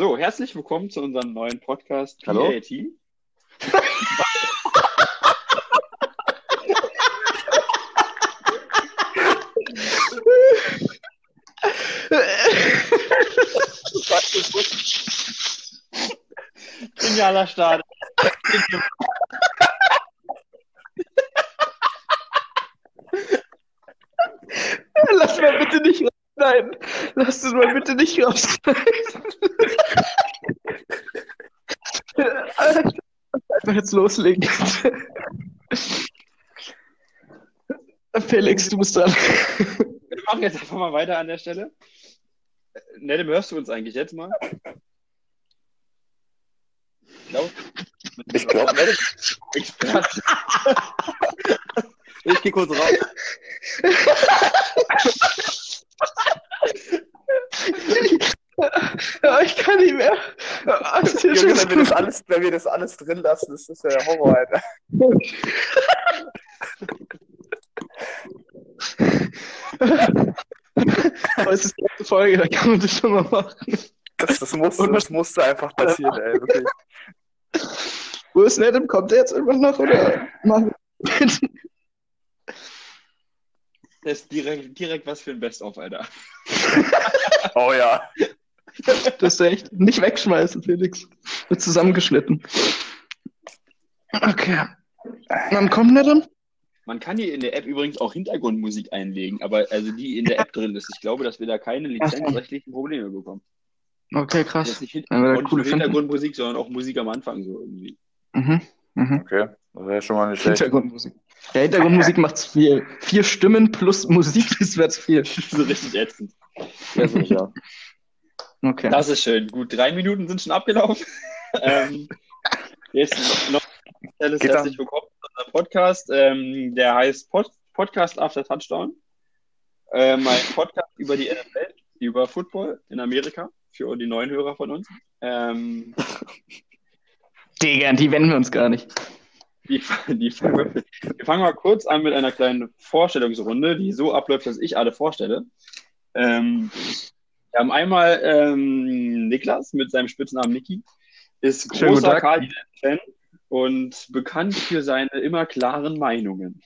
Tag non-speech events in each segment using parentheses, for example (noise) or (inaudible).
So, herzlich willkommen zu unserem neuen Podcast Hallo? PAT. Genialer Start. Lass mal bitte nicht rausschneiden. Lass es mal bitte nicht rausschneiden. Einfach jetzt loslegen. Felix, du bist dran. Wir machen jetzt einfach mal weiter an der Stelle. Nedem, hörst du uns eigentlich jetzt mal? Ich glaube. Ich glaub, Nedem- Ich, ich gehe kurz raus. (laughs) Ja, ich kann nicht mehr. Hier Junge, wenn wir, das alles, wenn wir das alles drin lassen, ist das ja der Horror, Alter. Aber es ist die erste Folge, da kann man das schon mal machen. Das, das, musste, das musste einfach passieren, ey, wirklich. Wo ist Nedem? Kommt der jetzt irgendwann noch oder machen wir Das ist direkt, direkt was für ein Best-of, Alter. (laughs) Oh ja. Das ist echt. Nicht wegschmeißen, Felix. Wird zusammengeschnitten. Okay. Wann kommt Nedem? Man kann hier in der App übrigens auch Hintergrundmusik einlegen, aber also die in der App drin ist. Ich glaube, dass wir da keine lizenzrechtlichen Probleme bekommen. Okay, Das ist krass. nicht Hin- da nur finden. Hintergrundmusik, sondern auch Musik am Anfang so irgendwie. Mhm. Mhm. Okay, das wäre schon mal nicht schlecht. Hintergrundmusik. Ja, Hintergrundmusik macht's viel. Vier Stimmen plus Musik, (laughs) das wird's viel. so richtig ätzend. Ja, sicher. Okay. Das ist schön. Gut, drei Minuten sind schon abgelaufen. (laughs) ähm, jetzt noch ein herzlich willkommen zu unserem Podcast. Ähm, der heißt Pod Podcast After Touchdown. Äh, mein Podcast über die NFL, über Football in Amerika, für die neuen Hörer von uns. Ähm, (laughs) Digga, die wenden wir uns gar nicht. Die, die fangen wir, wir fangen mal kurz an mit einer kleinen Vorstellungsrunde, die so abläuft, dass ich alle vorstelle. Ähm, wir haben einmal ähm, Niklas mit seinem Spitznamen Niki, ist großer Tag. Cardinals-Fan und bekannt für seine immer klaren Meinungen.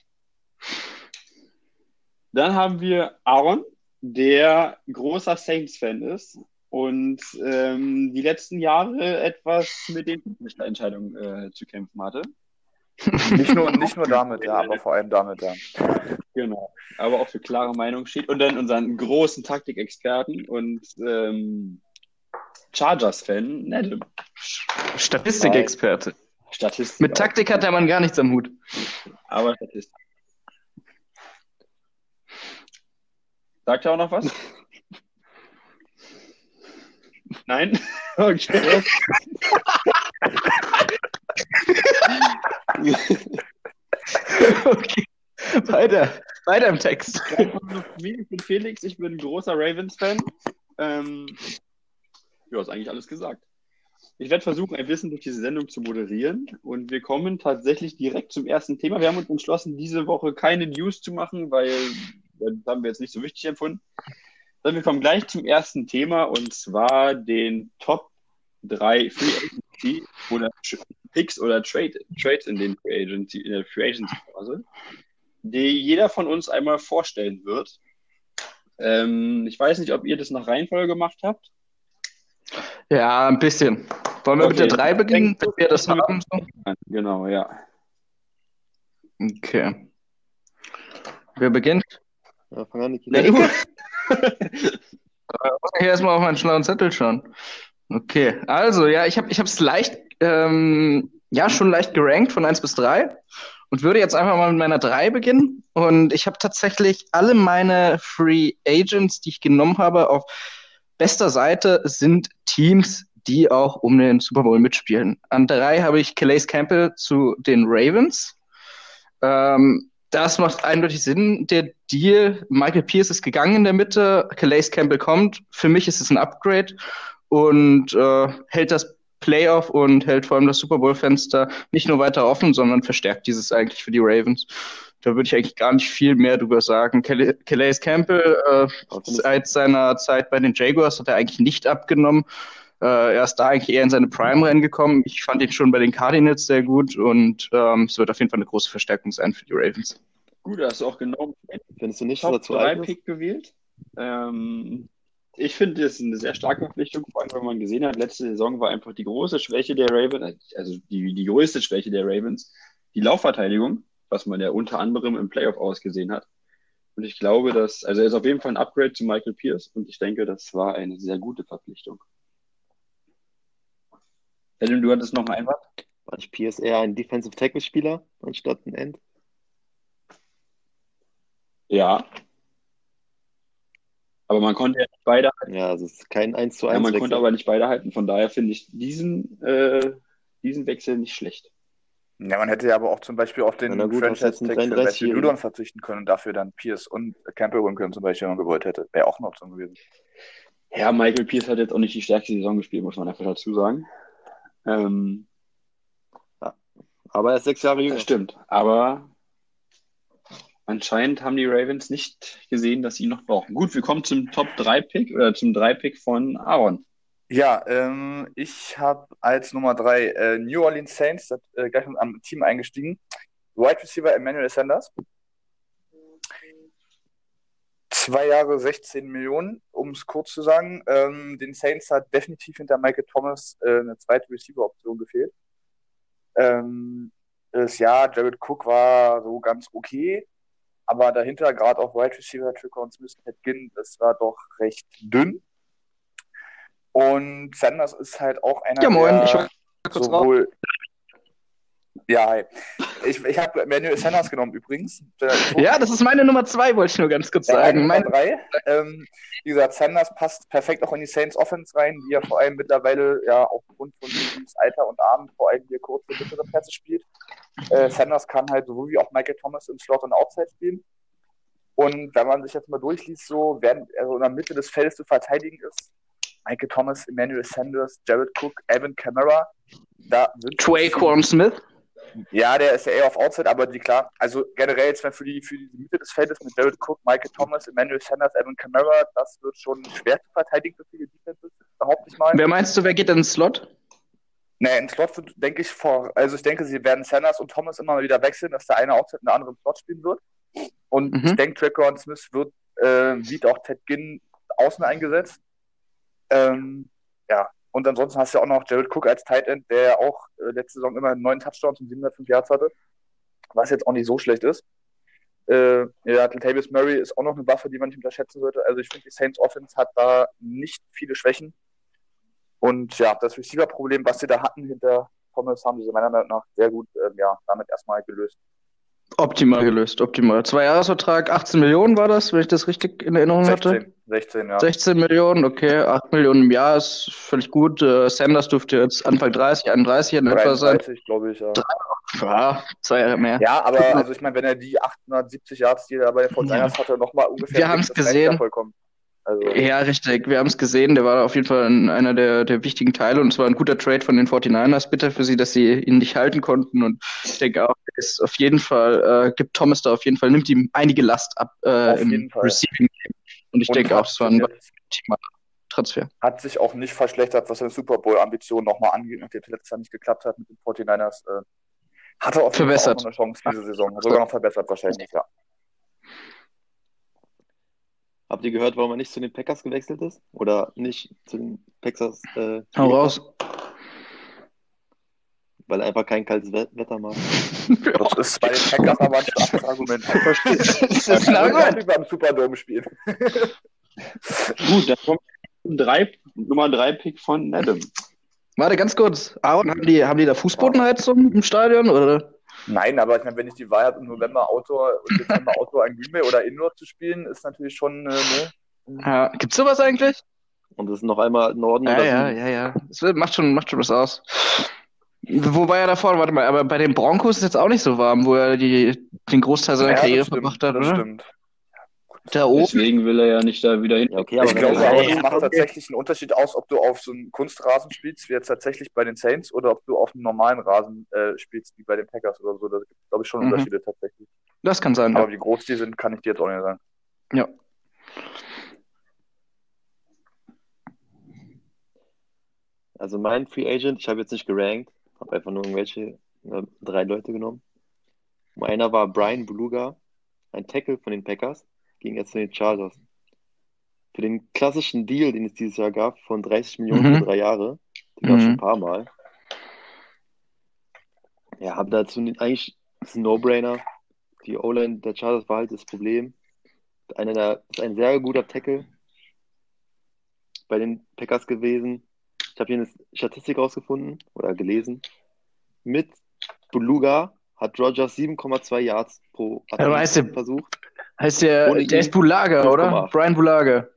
Dann haben wir Aaron, der großer Saints-Fan ist und ähm, die letzten Jahre etwas mit den Entscheidungen äh, zu kämpfen hatte. (laughs) Nicht nur, nicht nur damit, ja, aber vor allem damit, ja. Genau, aber auch für klare Meinung steht. Und dann unseren großen Taktikexperten und ähm, Chargers-Fan, Nedem. Statistikexperte. Statistik. Mit. Taktik hat der Mann gar nichts am Hut. Aber Statistik. Sagt er auch noch was? (laughs) Nein? (laughs) Okay. (laughs) Okay. Weiter. Weiter im Text. Ich bin Felix, ich bin großer Ravens-Fan. Ähm, ja, ist eigentlich alles gesagt. Ich werde versuchen, ein bisschen durch diese Sendung zu moderieren und wir kommen tatsächlich direkt zum ersten Thema. Wir haben uns entschlossen, diese Woche keine News zu machen, weil das haben wir jetzt nicht so wichtig empfunden. Sondern wir kommen gleich zum ersten Thema und zwar den Top 3 Free Agency oder Picks oder Trade, Trades in, den Free Agency, in der Free Agency Phase, die jeder von uns einmal vorstellen wird. Ähm, ich weiß nicht, ob ihr das nach Reihenfolge gemacht habt. Ja, ein bisschen. Wollen wir mit Okay. der 3 beginnen, wenn wir das haben? So? Genau, ja. Okay. Wer beginnt? ja fang an, Niki. Na, du. (laughs) (laughs) Hier erstmal auf meinen schlauen Zettel schauen. Okay, also ja, ich habe ich es leicht, ähm, ja, schon leicht gerankt von 1 bis 3 und würde jetzt einfach mal mit meiner 3 beginnen. Und ich habe tatsächlich alle meine Free Agents, die ich genommen habe, auf bester Seite sind Teams, die auch um den Super Bowl mitspielen. An 3 habe ich Calais Campbell zu den Ravens. Ähm, das macht eindeutig Sinn. Der Deal, Michael Pierce ist gegangen in der Mitte, Calais Campbell kommt. Für mich ist es ein Upgrade und äh, hält das Playoff und hält vor allem das Super Bowl-Fenster nicht nur weiter offen, sondern verstärkt dieses eigentlich für die Ravens. Da würde ich eigentlich gar nicht viel mehr drüber sagen. Cal- Calais Campbell, äh, seit seiner Zeit bei den Jaguars hat er eigentlich nicht abgenommen. Äh, er ist da eigentlich eher in seine Prime reingekommen. Ich fand ihn schon bei den Cardinals sehr gut und ähm, es wird auf jeden Fall eine große Verstärkung sein für die Ravens. Gut, da hast du auch genau Findest du nicht, dass er Top zu 3 alt ist? Pick gewählt. Ähm, ich finde, das ist eine sehr starke Verpflichtung, vor allem, wenn man gesehen hat, letzte Saison war einfach die große Schwäche der Ravens, also die, die größte Schwäche der Ravens, die Laufverteidigung, was man ja unter anderem im Playoff ausgesehen hat. Und ich glaube, dass, also er ist auf jeden Fall ein Upgrade zu Michael Pierce und ich denke, das war eine sehr gute Verpflichtung. Adam, du hattest noch einen Einwand? War nicht Pierce eher ein Defensive Tackle Spieler anstatt ein End? Ja. Aber man konnte ja nicht beide Ja, also es ist kein 1 zu Ja, 1 man Wechsel. konnte aber nicht beide halten. Von daher finde ich diesen, äh, diesen Wechsel nicht schlecht. Ja, man hätte ja aber auch zum Beispiel auf den ein Franchise-Tag für 33-Jähriger? Matthew Judon verzichten können und dafür dann Pierce und Campbell holen können, zum Beispiel, wenn man gewollt hätte. Wäre auch eine Option gewesen. Ja, Michael Pierce hat jetzt auch nicht die stärkste Saison gespielt, muss man einfach dazu sagen. Ähm, Aber er ist sechs Jahre jünger. stimmt. Aber anscheinend haben die Ravens nicht gesehen, dass sie ihn noch brauchen. Gut, wir kommen zum Top 3 Pick oder zum 3 Pick von Aaron. Ja, ähm, ich habe als Nummer drei äh, New Orleans Saints das, äh, gleich am Team eingestiegen. Wide Receiver Emmanuel Sanders. Zwei Jahre 16 Millionen, um es kurz zu sagen. Ähm, den Saints hat definitiv hinter Michael Thomas äh, eine zweite Receiver-Option gefehlt. Ähm, das Jahr Jared Cook war so ganz okay, aber dahinter gerade auch Wide Receiver Tricker Smith Ginn, das war doch recht dünn. Und Sanders ist halt auch einer Ja, moin, der ich war kurz raus. sowohl ja, hi. Ich, ich habe Emmanuel Sanders genommen übrigens. Ja, das ist meine Nummer zwei, wollte ich nur ganz kurz ja, meine sagen. Nummer Meine, drei. Ähm, wie gesagt, Sanders passt perfekt auch in die Saints Offense rein, die ja vor allem mittlerweile ja aufgrund von Alter und Arm vor allem hier kurze mittlere Pässe spielt. Äh, Sanders kann halt sowohl wie auch Michael Thomas im Slot und Outside spielen. Und wenn man sich jetzt mal durchliest, so während er so in der Mitte des Feldes zu verteidigen ist, Michael Thomas, Emmanuel Sanders, Jared Cook, Evan Kamara, da sind Traquan Smith. ja, der ist ja eher auf Outside, aber die klar, also generell jetzt mal für die, für die Mitte des Feldes mit Jared Cook, Michael Thomas, Emmanuel Sanders, Evan Kamara, das wird schon schwer zu verteidigen für viele Defenses, behaupte ich mal. Wer meinst du, wer geht in den Slot? Nee, im Slot wird, denke ich, vor, also ich denke, sie werden Sanders und Thomas immer mal wieder wechseln, dass der eine Outside und der andere im Slot spielen wird. Und Mhm. ich denke, Traquan Smith wird, äh, sieht auch Ted Ginn außen eingesetzt. Ähm, ja, und ansonsten hast du ja auch noch Jared Cook als Tight End, der auch äh, letzte Saison immer neun Touchdowns und 705 Yards hatte, was jetzt auch nicht so schlecht ist. Äh, ja, Latavius Murray ist auch noch eine Waffe, die man nicht unterschätzen sollte. Also ich finde, die Saints Offense hat da nicht viele Schwächen. Und ja, das Receiver-Problem, was sie da hatten hinter Thomas, haben sie meiner Meinung nach sehr gut ähm, ja, damit erstmal gelöst. Optimal gelöst, optimal. Zwei-Jahres-Vertrag, 18 Millionen war das, wenn ich das richtig in Erinnerung hatte. 16, 16, ja. 16 Millionen, okay, 8 Millionen im Jahr ist völlig gut. Äh, Sanders dürfte jetzt Anfang 30, 31 in etwa sein. 33, glaube ich, ja. Ja, zwei Jahre mehr. Ja, aber (laughs) also ich meine, wenn er die 870 Yards, die er bei den 49ers hatte, nochmal ungefähr Wir das reicht gesehen. Also, Ja, richtig. Wir haben es gesehen. Der war auf jeden Fall ein- einer der, der wichtigen Teile und es war ein guter Trade von den 49ers. Bitter für sie, dass sie ihn nicht halten konnten. Und ich denke auch, ist auf jeden Fall, äh, gibt Thomas da auf jeden Fall, nimmt ihm einige Last ab äh, im. Receiving Game. Und ich und denke auch, es war ein optimaler Transfer. hat sich auch nicht verschlechtert, was seine Super Bowl-Ambitionen nochmal angeht, nachdem es letztes Jahr nicht geklappt hat mit den 49ers. Äh, hat er auf jeden Fall auch Verbessert. eine Chance diese Saison. Sogar noch verbessert wahrscheinlich, ja. Habt ihr gehört, warum er nicht zu den Packers gewechselt ist? Oder nicht zu den Packers, äh, Hau raus. weil er einfach kein kaltes We- Wetter mag? (laughs) Das ist bei den Packers aber ein starkes Argument. (laughs) das ist ein Argument. beim Superdome spielen. (laughs) Gut, dann kommt drei, Nummer 3 Pick von Adam. Warte, ganz kurz. Aaron, haben die, haben die da Fußbodenheizung im Stadion? Oder? Nein, aber ich meine, wenn ich die Wahl habe, im November Outdoor und Dezember Outdoor in Green Bay oder Indoor zu spielen, ist natürlich schon, äh, ne? Ja, gibt's sowas eigentlich? Und das ist noch einmal Norden Ja, oder ja, ja, ja. Wird- macht schon, macht schon was aus. Wobei er davor, warte mal, aber bei den Broncos ist jetzt auch nicht so warm, wo er die, den Großteil seiner Ja, Karriere stimmt, verbracht hat, das oder? stimmt. Da oben. Deswegen will er ja nicht da wieder hin. Okay, aber Ich glaube aber, es macht okay. tatsächlich einen Unterschied aus, ob du auf so einem Kunstrasen spielst, wie jetzt tatsächlich bei den Saints, oder ob du auf einem normalen Rasen äh, spielst, wie bei den Packers oder so. Da gibt es, glaube ich, schon Mhm. Unterschiede tatsächlich. Das kann sein. Aber Ja. wie groß die sind, kann ich dir jetzt auch nicht sagen. ja. Also mein Free Agent, ich habe jetzt nicht gerankt, habe einfach nur irgendwelche äh, drei Leute genommen. Und einer war Brian Beluga, ein Tackle von den Packers, ging jetzt zu den Chargers. Für den klassischen Deal, den es dieses Jahr gab, von 30 Millionen Mhm. für drei Jahre, den gab es schon Mhm. ein paar Mal. Ja, habe dazu eigentlich ist ein No-Brainer. Die O-Line der Chargers war halt das Problem. Einer der, ist ein sehr guter Tackle bei den Packers gewesen. Ich habe hier eine Statistik rausgefunden oder gelesen. Mit Beluga hat Rogers 7,2 Yards pro aber der- versucht. Heißt der, Ohne der ist Bulaga, oder? 5,8. Brian Bulaga.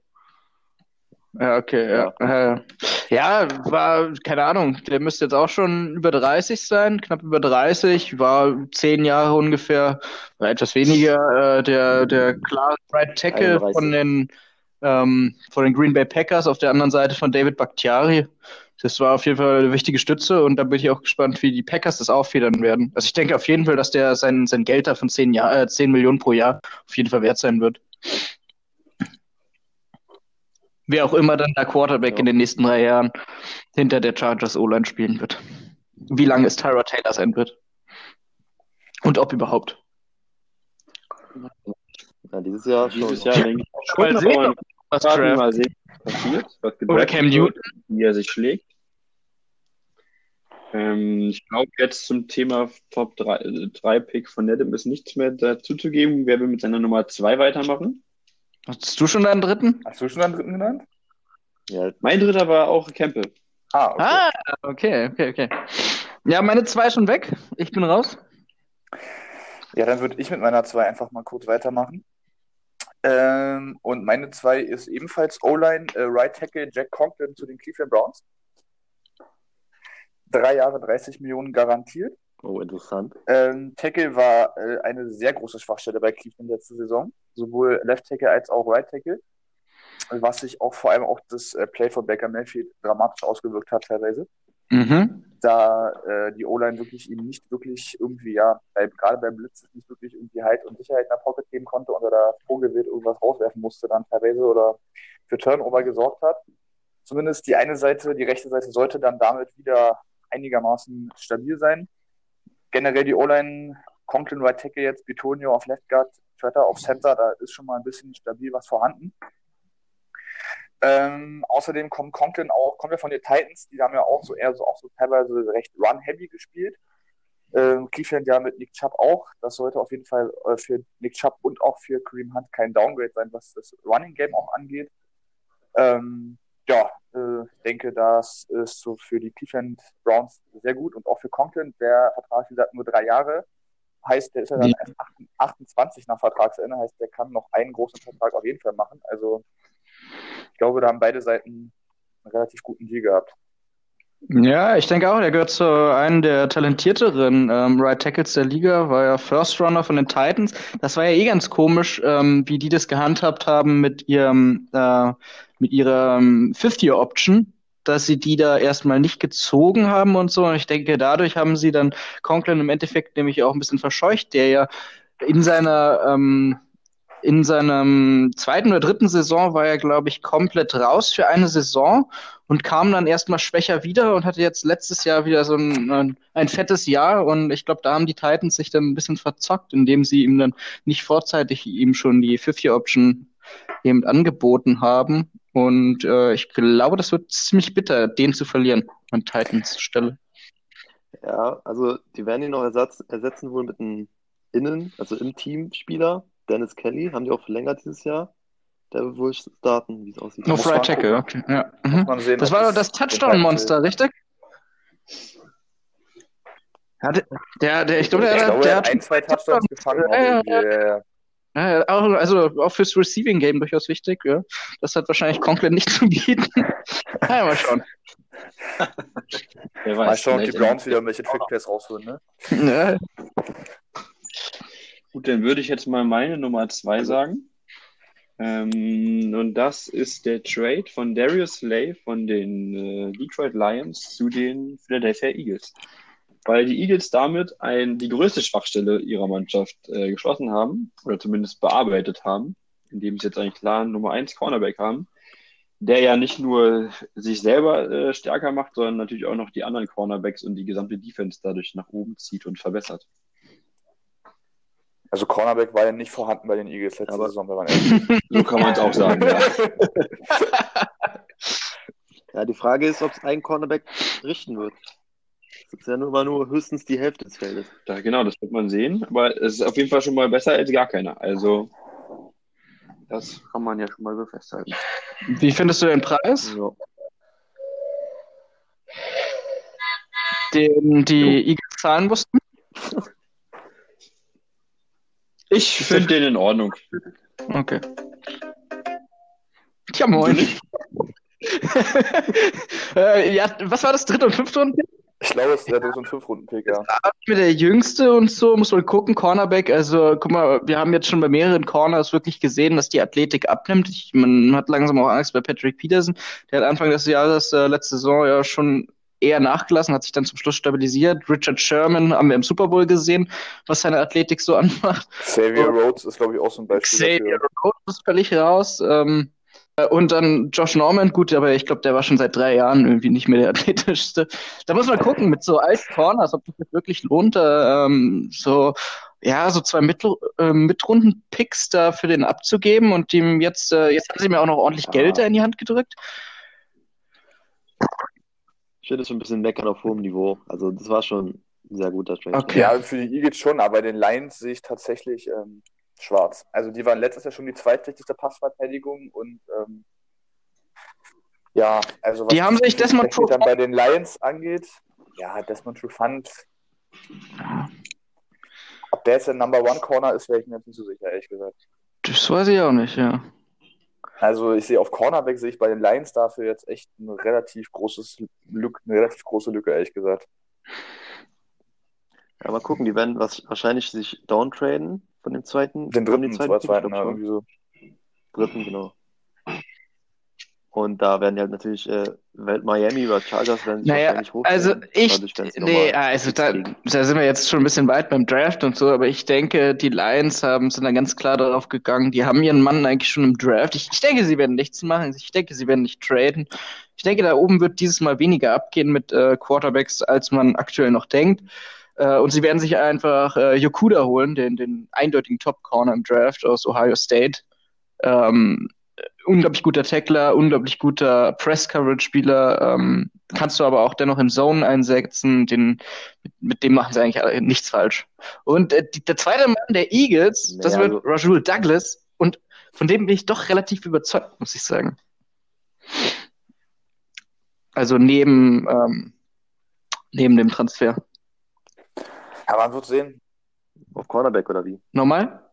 Ja, okay, ja. Ja. ja, war, keine Ahnung, der müsste jetzt auch schon über 30 sein, knapp über 30, war zehn Jahre ungefähr, war etwas weniger, äh, der, der klare Right Tackle 31. von den, ähm, von den Green Bay Packers, auf der anderen Seite von David Bakhtiari. Das war auf jeden Fall eine wichtige Stütze und da bin ich auch gespannt, wie die Packers das auffedern werden. Also ich denke auf jeden Fall, dass der sein, sein Geld da von 10, Jahr, äh, 10 Millionen pro Jahr auf jeden Fall wert sein wird. Wer auch immer dann der Quarterback Ja. in den nächsten drei Jahren hinter der Chargers O-Line spielen wird. Wie lange es Tyra Taylor sein wird. Und ob überhaupt. Ja, dieses Jahr schon. Dieses Jahr denke ich auch Mal sehen, Was Draft. mal sehen, was passiert, was Oder Cam Newton. wie er sich schlägt. Ähm, ich glaube, jetzt zum Thema Top 3, äh, 3 Pick von Nedem ist nichts mehr dazu zu geben. Wer will mit seiner Nummer 2 weitermachen? Hast du schon deinen dritten? Hast du schon einen dritten genannt? Ja, Mein dritter war auch Campbell. Ah, okay. Ah, okay, okay, okay. Ja, meine zwei schon weg. Ich bin raus. Ja, dann würde ich mit meiner 2 einfach mal kurz weitermachen. Ähm, und meine 2 ist ebenfalls O-Line, äh, Right Tackle Jack Conklin zu den Cleveland Browns. Drei Jahre 30 Millionen garantiert. oh, interessant. Ähm, Tackle war äh, eine sehr große Schwachstelle bei Cleveland letzte Saison. Sowohl Left Tackle als auch Right Tackle. Was sich auch vor allem auf das äh, Play von Baker Mayfield dramatisch ausgewirkt hat teilweise. Mhm. da äh, die O-Line wirklich ihm nicht wirklich irgendwie, ja, bei, gerade beim Blitz nicht wirklich irgendwie Halt und Sicherheit in der Pocket geben konnte und er da Vogelwild irgendwas rauswerfen musste dann teilweise oder für Turnover gesorgt hat. Zumindest die eine Seite, die rechte Seite sollte dann damit wieder einigermaßen stabil sein. Generell die O-Line, Conklin Right Tackle jetzt, Bitonio auf Left Guard, Tretter auf Center, da ist schon mal ein bisschen stabil was vorhanden. Ähm, außerdem kommt Conklin auch, kommt ja von den Titans, die haben ja auch so eher so auch so teilweise recht run-heavy gespielt. Ähm, Cleveland ja mit Nick Chubb auch. Das sollte auf jeden Fall äh, für Nick Chubb und auch für Kareem Hunt kein Downgrade sein, was das Running Game auch angeht. Ähm, ja, äh, ich denke, das ist so für die Cleveland Browns sehr gut und auch für Conklin. Der Vertrag, wie gesagt, nur drei Jahre. Heißt, der ist ja dann erst 28 nach Vertragsende, heißt, der kann noch einen großen Vertrag auf jeden Fall machen. Also, glaube, da haben beide Seiten einen relativ guten Deal gehabt. Ja, ich denke auch, er gehört zu einem der talentierteren ähm, Right Tackles der Liga, war ja First Runner von den Titans. Das war ja eh ganz komisch, ähm, wie die das gehandhabt haben mit ihrem äh, mit ihrer ähm, Fifth-Year-Option, dass sie die da erstmal nicht gezogen haben und so. Und ich denke, dadurch haben sie dann Conklin im Endeffekt nämlich auch ein bisschen verscheucht, der ja in seiner ähm, in seinem zweiten oder dritten Saison war er, glaube ich, komplett raus für eine Saison und kam dann erstmal schwächer wieder und hatte jetzt letztes Jahr wieder so ein, ein, fettes Jahr. Und ich glaube, da haben die Titans sich dann ein bisschen verzockt, indem sie ihm dann nicht vorzeitig ihm schon die Fifth-Year-Option eben angeboten haben. Und äh, ich glaube, das wird ziemlich bitter, den zu verlieren an Titans Stelle. Ja, also die werden ihn noch ersatz, ersetzen wohl mit einem Innen, also im Team-Spieler. Dennis Kelly, haben die auch verlängert dieses Jahr. Der wird wohl starten, wie es aussieht. No man Tackle, gucken. okay. Ja. Mhm. sehen, Das war doch das Touchdown-Monster, richtig? Hat, der, der, ich glaube, der, ich glaube, der er hat ein, zwei Touchdowns gefangen. auch Ja, ja. Ja, ja. Ja, auch, also auch fürs Receiving Game durchaus wichtig, ja. Das hat wahrscheinlich Conklin nicht (laughs) zu bieten. ja, mal schauen. Mal schauen, ob die Browns wieder irgendwelche Trickplays rausholen, ne? Ja, Gut, dann würde ich jetzt mal meine Nummer zwei sagen. Ähm, und das ist der Trade von Darius Slay von den äh, Detroit Lions zu den Philadelphia Eagles. Weil die Eagles damit ein, die größte Schwachstelle ihrer Mannschaft äh, geschlossen haben, oder zumindest bearbeitet haben, indem sie jetzt eigentlich klar Nummer 1 Cornerback haben. der ja nicht nur sich selber äh, stärker macht, sondern natürlich auch noch die anderen Cornerbacks und die gesamte Defense dadurch nach oben zieht und verbessert. Also Cornerback war ja nicht vorhanden bei den Eagles letzte Aber- Saison, wenn man ehrlich (laughs) So kann man es auch sagen, ja. (laughs) Ja, die Frage ist, ob es ein Cornerback richten wird. Das ist ja nur, immer nur höchstens die Hälfte des Feldes. Da, genau, das wird man sehen. Aber es ist auf jeden Fall schon mal besser als gar keiner. Also, das kann man ja schon mal so festhalten. Wie findest du den Preis, Ja. den die Eagles zahlen mussten? Ich finde den in Ordnung. Okay. Ja, moin. (laughs) äh, ja, was war das? Dritte und fünfte Runde? Ich glaube, es ist der dritte und fünf Runden Pick, ja. Mit der jüngste und so, muss man gucken, Cornerback. Also, guck mal, wir haben jetzt schon bei mehreren Corners wirklich gesehen, dass die Athletik abnimmt. Ich, man hat langsam auch Angst bei Patrick Peterson. Der hat Anfang des Jahres, äh, letzte Saison ja schon eher nachgelassen, hat sich dann zum Schluss stabilisiert. Richard Sherman haben wir im Super Bowl gesehen, was seine Athletik so (laughs) anmacht. Xavier Rhodes ist, glaube ich, auch so ein Beispiel Xavier dafür. Rhodes ist völlig raus. Ähm, äh, und dann Josh Norman, gut, aber ich glaube, der war schon seit drei Jahren irgendwie nicht mehr der (laughs) athletischste. Da muss man gucken, mit so alten Corners, ob das sich wirklich lohnt, äh, ähm, so, ja, so zwei Mittel, äh, Mitrunden-Picks da für den abzugeben und ihm jetzt, äh, jetzt haben sie mir auch noch ordentlich. Geld da in die Hand gedrückt. Ich finde es schon ein bisschen meckern auf hohem Niveau. Also, das war schon ein sehr guter Trade. Okay. Ja, für die Eagles schon, aber bei den Lions sehe ich tatsächlich ähm, schwarz. Also die waren letztes Jahr schon die zweitschlechteste Passverteidigung und ähm, ja, also was Die haben sich Desmond Trufant dann bei den Lions angeht, ja, Desmond Trufant, ob der jetzt der Number One Corner ist, wäre ich mir jetzt nicht so sicher, ehrlich gesagt. Das weiß ich auch nicht, ja. Also ich sehe auf Cornerback sehe ich bei den Lions dafür jetzt echt ein relativ großes Lück, eine relativ große Lücke, ehrlich gesagt. Ja, mal gucken, die werden was, wahrscheinlich sich downtraden von dem zweiten. Den dritten, zwar Pick, zweiten, ich ja, irgendwie so. Dritten, genau. Und da werden die halt natürlich äh, Miami oder Chargers werden sich Naja, wahrscheinlich hochziehen. also ich, Dadurch werden sie nee, also da, da sind wir jetzt schon ein bisschen weit beim Draft und so, aber ich denke, die Lions haben, sind da ganz klar darauf gegangen, die haben ihren Mann eigentlich schon im Draft. Ich, ich denke, sie werden nichts machen, ich denke, sie werden nicht traden. Ich denke, da oben wird dieses Mal weniger abgehen mit äh, Quarterbacks, als man aktuell noch denkt. Äh, und sie werden sich einfach äh, Yokuda holen, den, den eindeutigen Top-Corner im Draft aus Ohio State. Ähm, unglaublich guter Tackler, unglaublich guter Press-Coverage-Spieler, ähm, kannst du aber auch dennoch in Zone einsetzen, den, mit, mit dem machen sie eigentlich alle nichts falsch. Und äh, die, der zweite Mann der Eagles, das Naja, wird Rajul Douglas und von dem bin ich doch relativ überzeugt, muss ich sagen. Also neben, ähm, neben dem Transfer. Ja, man wird sehen. Auf Cornerback oder wie? Nochmal?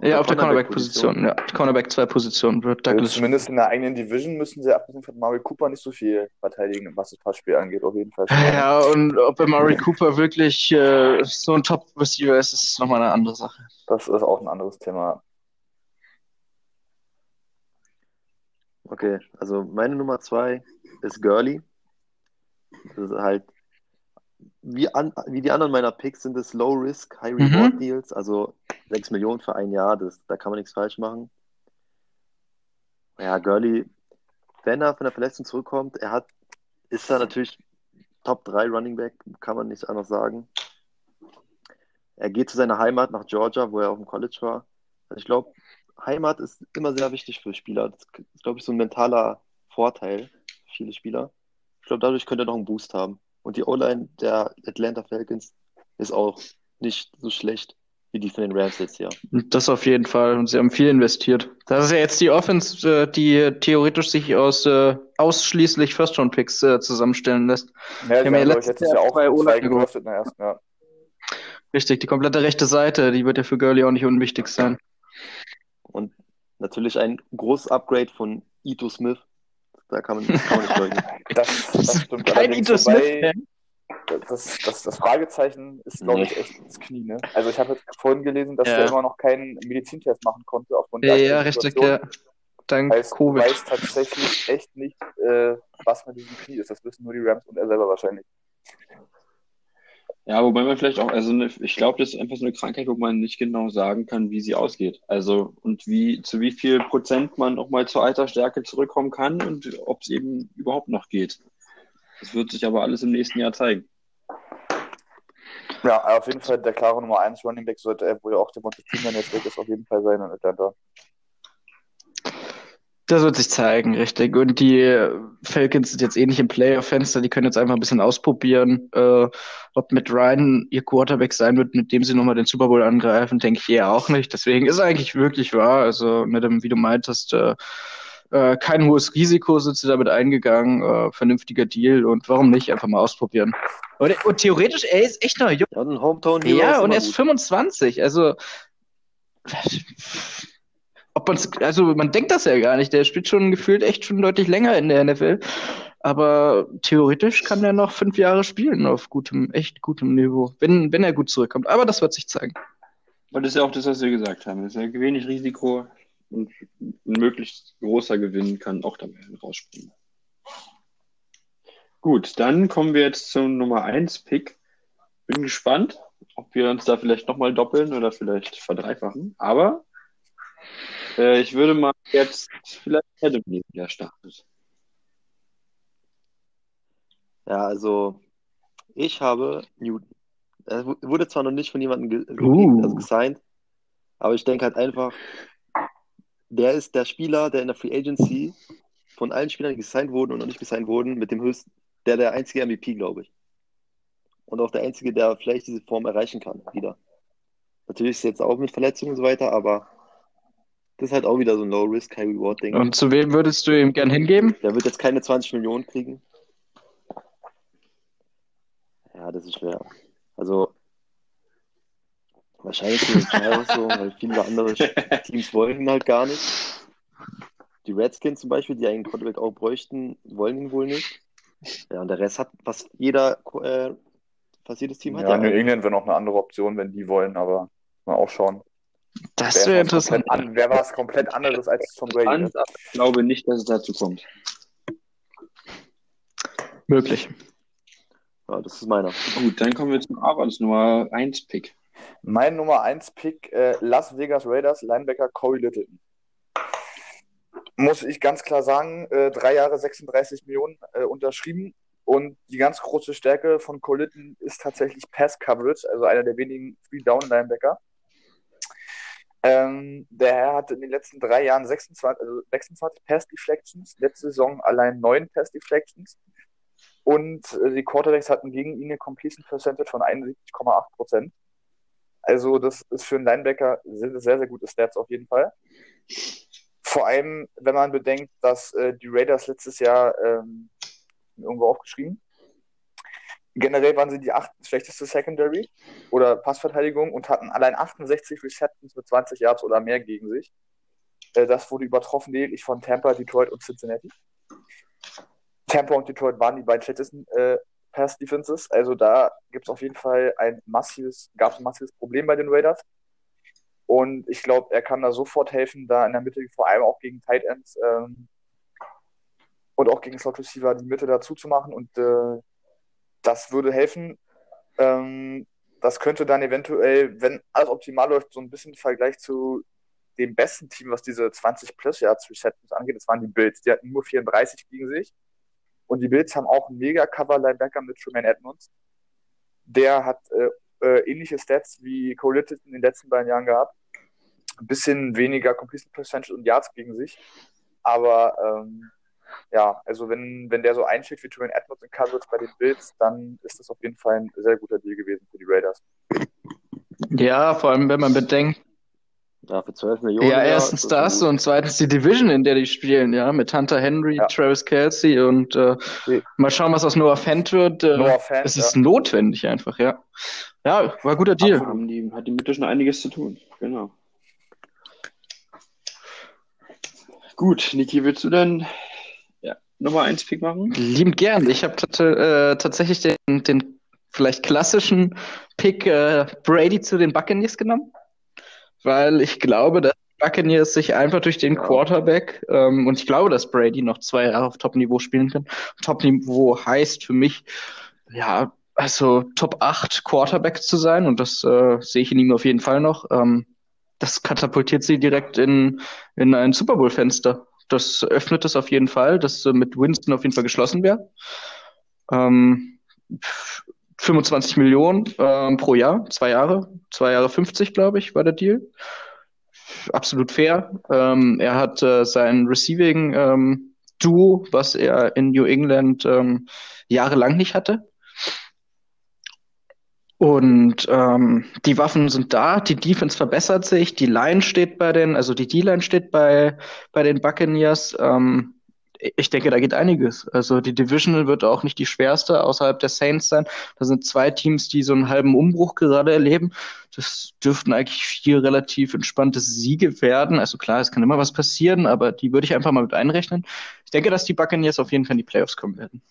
Ja, auf der Cornerback-Position. Ja. Cornerback 2 Position wird Also Douglas. zumindest in der eigenen Division müssen sie abgesehen von Mario Cooper nicht so viel verteidigen, was das Passspiel angeht, auf jeden Fall. (laughs) Ja, und ob Murray Cooper wirklich äh, so ein Top-Receiver ist, ist nochmal eine andere Sache. Das ist auch ein anderes Thema. Okay, also meine Nummer zwei ist Gurley. Das ist halt, wie, an, wie die anderen meiner Picks sind es Low-Risk, High-Reward-Deals, also 6 Millionen für ein Jahr, das, da kann man nichts falsch machen. Ja, Gurley, wenn er von der Verletzung zurückkommt, er hat, ist er natürlich Top 3 Running Back, kann man nicht anders sagen. Er geht zu seiner Heimat nach Georgia, wo er auf dem College war. Also ich glaube, Heimat ist immer sehr wichtig für Spieler. Das ist, glaube ich, so ein mentaler Vorteil für viele Spieler. Ich glaube, dadurch könnte er noch einen Boost haben. Und die O-Line der Atlanta Falcons ist auch nicht so schlecht wie die von den Rams jetzt hier. Das auf jeden Fall. Und sie haben viel investiert. Das ist ja jetzt die Offense, äh, die theoretisch sich aus äh, ausschließlich First-Round-Picks äh, zusammenstellen lässt. Ja, haben ja letztes Jahr auch zwei O-Line gedraftet in der ersten, ja. Richtig, die komplette rechte Seite, die wird ja für Gurley auch nicht unwichtig sein. Und natürlich ein großes Upgrade von Ito Smith. Da kann man, das man nicht leugnen. (laughs) Das, das stimmt Kein Ito wobei Smith-Fan. Das, das, das Fragezeichen ist, glaube ich, echt ins Knie. Ne? Also ich habe jetzt vorhin gelesen, dass Ja. er immer noch keinen Medizintest machen konnte aufgrund Ja, der ja, richtig, Situation. ja. Dank Heißt, Covid. weißt tatsächlich echt nicht, äh, was mit diesem Knie ist. Das wissen nur die Rams und er selber wahrscheinlich. Ja, wobei man vielleicht auch, also eine, ich glaube, das ist einfach so eine Krankheit, wo man nicht genau sagen kann, wie sie ausgeht. Also und wie, zu wie viel Prozent man noch mal zur Altersstärke zurückkommen kann und ob es eben überhaupt noch geht. Das wird sich aber alles im nächsten Jahr zeigen. Ja, auf jeden Fall der klare Nummer 1 Running Back sollte er, wo ja auch der Monte Freeman jetzt weg ist, auf jeden Fall sein in Atlanta. Das wird sich zeigen, richtig. Und die Falcons sind jetzt eh nicht im Playoff-Fenster, die können jetzt einfach ein bisschen ausprobieren, äh, ob mit Ryan ihr Quarterback sein wird, mit dem sie nochmal den Super Bowl angreifen, denke ich eher auch nicht. Deswegen ist eigentlich wirklich wahr. Also, mit dem, wie du meintest, äh, äh, kein hohes Risiko sind sie damit eingegangen, äh, vernünftiger Deal und warum nicht einfach mal ausprobieren. Und, und theoretisch, er ist echt noch jung. Ja, ein Hometown Ja, und er ist gut. 25, also ob man's, also man denkt das ja gar nicht, der spielt schon gefühlt echt schon deutlich länger in der NFL, aber theoretisch kann er noch fünf Jahre spielen auf gutem, echt gutem Niveau, wenn, wenn er gut zurückkommt, aber das wird sich zeigen. Und das ist ja auch das, was wir gesagt haben. Es ist ja wenig Risiko und ein möglichst großer Gewinn kann auch dabei rausspringen. Gut, dann kommen wir jetzt zum Nummer 1 Pick. Bin gespannt, ob wir uns da vielleicht nochmal doppeln oder vielleicht verdreifachen. Aber äh, ich würde mal jetzt vielleicht Adam nehmen, der startet. Ja, also ich habe Newton. Er wu- wurde zwar noch nicht von jemandem ge Uh. also gesigned, aber ich denke halt einfach, der ist der Spieler, der in der Free Agency von allen Spielern, die gesigned wurden und noch nicht gesigned wurden, mit dem höchsten, der der einzige MVP, glaube ich. Und auch der einzige, der vielleicht diese Form erreichen kann, wieder. Natürlich ist es jetzt auch mit Verletzungen und so weiter, aber das ist halt auch wieder so ein Low-Risk, High-Reward-Ding. Und zu wem würdest du ihm gern hingeben? Der wird jetzt keine 20 Millionen kriegen. Ja, das ist schwer. Also, wahrscheinlich zu den Giants so, weil viele andere Teams wollen ihn halt gar nicht. Die Redskins zum Beispiel, die einen Quarterback auch bräuchten, wollen ihn wohl nicht. Ja, und der Rest hat fast jeder, äh, fast jedes Team hat Ja, ja New. England wäre noch eine andere Option, wenn die wollen, aber mal auch schauen. Das wäre was interessant. An, wer was komplett anderes als Tom Brady? Ich glaube nicht, dass es dazu kommt. Möglich. Ja, das ist meiner. Gut, dann kommen wir zum Aarons Nummer 1 Pick. Mein Nummer 1 Pick, äh, Las Vegas Raiders, Linebacker Corey Littleton. Muss ich ganz klar sagen, äh, drei Jahre 36 Millionen äh, unterschrieben. Und die ganz große Stärke von Corey Littleton ist tatsächlich Pass Coverage, also einer der wenigen Three-Down-Linebacker. Ähm, der Herr hatte in den letzten drei Jahren 26, also 26 Pass Deflections, letzte Saison allein neun Pass Deflections. Und äh, die Quarterbacks hatten gegen ihn eine Completion Percentage von 71,8 Prozent. Also, das ist für einen Linebacker sehr, sehr, sehr gute Stats auf jeden Fall. Vor allem, wenn man bedenkt, dass äh, die Raiders letztes Jahr ähm, irgendwo aufgeschrieben. Generell waren sie die acht schlechteste Secondary oder Passverteidigung und hatten allein 68 Receptions mit 20 Yards oder mehr gegen sich. Äh, das wurde übertroffen lediglich von Tampa, Detroit und Cincinnati. Tampa und Detroit waren die beiden schlechtesten äh, Pass-Defenses. Also da gibt es auf jeden Fall ein massives, gab es ein massives Problem bei den Raiders. Und ich glaube, er kann da sofort helfen, da in der Mitte, vor allem auch gegen Tight Ends ähm, und auch gegen Slot Receiver die Mitte dazu zu machen. Und äh, das würde helfen. Ähm, das könnte dann eventuell, wenn alles optimal läuft, so ein bisschen im Vergleich zu dem besten Team, was diese 20 plus Yards Receptions angeht, das waren die Bills. Die hatten nur 34 gegen sich. Und die Bills haben auch einen mega Cover-Linebacker mit Tremaine Edmonds. Der hat äh, äh, ähnliche Stats wie Cole Littleton in den letzten beiden Jahren gehabt. Ein bisschen weniger Completion Percentage und Yards gegen sich. Aber ähm, ja, also wenn, wenn der so einschlägt wie Tremaine Edmonds in Coverage bei den Bills, dann ist das auf jeden Fall ein sehr guter Deal gewesen für die Raiders. Ja, vor allem, wenn man bedenkt, Ja, für 12 Millionen. ja, erstens ist das und zweitens die Division, in der die spielen, ja, mit Hunter Henry, Ja. Travis Kelsey und äh, Okay. mal schauen, was aus Noah Fant wird. Äh, Noah Fant, es ist notwendig einfach, ja. Ja, war ein guter Deal. Die, hat die Mitte schon einiges zu tun. Genau. Gut, Niki, willst du denn ja, Nummer 1 Pick machen? Liebend gern. Ich habe äh, tatsächlich den, den vielleicht klassischen Pick äh, Brady zu den Buccaneers genommen, weil ich glaube, dass Buccaneers sich einfach durch den. Quarterback ähm, und ich glaube, dass Brady noch zwei Jahre auf Top-Niveau spielen kann. Top-Niveau heißt für mich, ja, also Top 8 Quarterback zu sein und das äh, sehe ich in ihm auf jeden Fall noch. Ähm, das katapultiert sie direkt in, in ein Super Bowl-Fenster. Das öffnet es auf jeden Fall, dass äh, mit Winston auf jeden Fall geschlossen wäre. Ähm, 25 Millionen ähm, pro Jahr, zwei Jahre, zwei Jahre 50, glaube ich, war der Deal. Absolut fair. Ähm, er hat äh, sein Receiving ähm, Duo, was er in New England ähm, jahrelang nicht hatte. Und ähm, die Waffen sind da, die Defense verbessert sich, die Line steht bei den, also die D-Line steht bei, bei den Buccaneers. Ähm, ich denke, da geht einiges. Also die Division wird auch nicht die schwerste außerhalb der Saints sein. Da sind zwei Teams, die so einen halben Umbruch gerade erleben. Das dürften eigentlich vier relativ entspannte Siege werden. Also klar, es kann immer was passieren, aber die würde ich einfach mal mit einrechnen. Ich denke, dass die Buccaneers auf jeden Fall in die Playoffs kommen werden.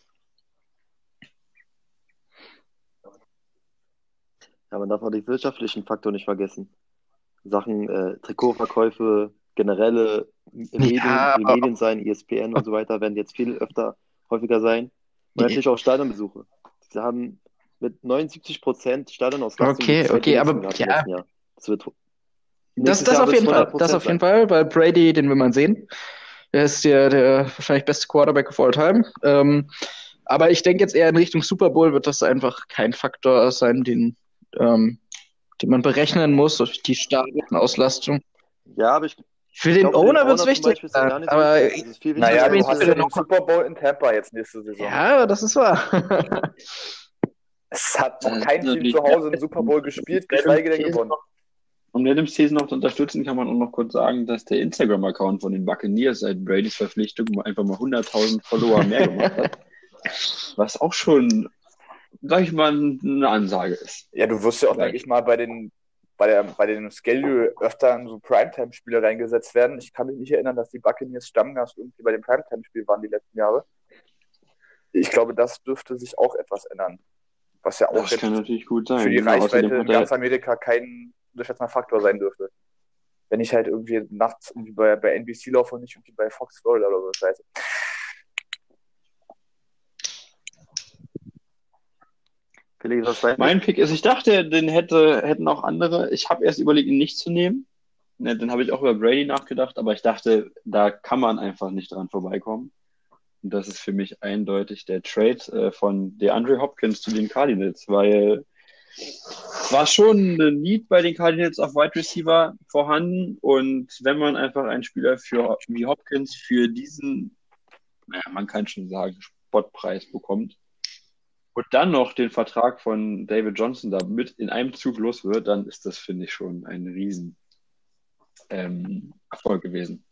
Ja, man darf auch den wirtschaftlichen Faktor nicht vergessen. Sachen äh, Trikotverkäufe, generelle Medien, Ja, Medien sein, ESPN und so weiter, werden jetzt viel öfter, häufiger sein. Und natürlich auch Stadionbesuche. Sie haben mit 79 Prozent Stadionauslastung Okay, okay, aber- ja. Das wird Das, das auf jeden Fall. 100% Das auf jeden. Fall, weil Brady, den will man sehen. Er ist der, der wahrscheinlich beste Quarterback of all time. Ähm, aber ich denke jetzt eher in Richtung Super Bowl wird das einfach kein Faktor sein, den, ähm, den man berechnen muss, durch die Stadionauslastung. Ja, aber ich Für den glaub, Owner wird es wichtig Aber wichtig. Es ist viel wichtiger, Naja, du hast ja den noch- Super Bowl in Tampa jetzt nächste Saison. ja, das ist wahr. Es hat noch kein Team zu Hause im Super Bowl gespielt, geschweige denn gewonnen. Um Adams These noch zu unterstützen, kann man auch noch kurz sagen, dass der Instagram-Account von den Buccaneers seit Bradys Verpflichtung einfach mal 100.000 Follower mehr gemacht hat. (laughs) Was auch schon, sag ich mal, eine Ansage ist. Ja, du wirst ja auch, denke ich mal, bei den, bei der, bei den Schedule öfter so Primetime-Spiele reingesetzt werden. Ich kann mich nicht erinnern, dass die Buccaneers Stammgast irgendwie bei den Primetime-Spielen waren die letzten Jahre. Ich glaube, das dürfte sich auch etwas ändern. Was ja auch sein. für die Genau, Reichweite außerdem in ganz Amerika kein unterschätzender Faktor sein dürfte. Wenn ich halt irgendwie nachts irgendwie bei, bei NBC laufe und nicht irgendwie bei Fox Florida oder so scheiße. Felix, was ist dein Mein Pick ist, ich dachte, den hätte, hätten auch andere. Ich habe erst überlegt, ihn nicht zu nehmen. Ne, Dann habe ich auch über Brady nachgedacht, aber ich dachte, da kann man einfach nicht dran vorbeikommen. Und das ist für mich eindeutig der Trade äh, von DeAndre Hopkins zu den Cardinals, weil es war schon ein Need bei den Cardinals auf Wide Receiver vorhanden und wenn man einfach einen Spieler für, wie Hopkins für diesen, naja, man kann schon sagen, Spottpreis bekommt, und dann noch den Vertrag von David Johnson da mit in einem Zug los wird, dann ist das, finde ich, schon ein riesen ähm, Erfolg gewesen.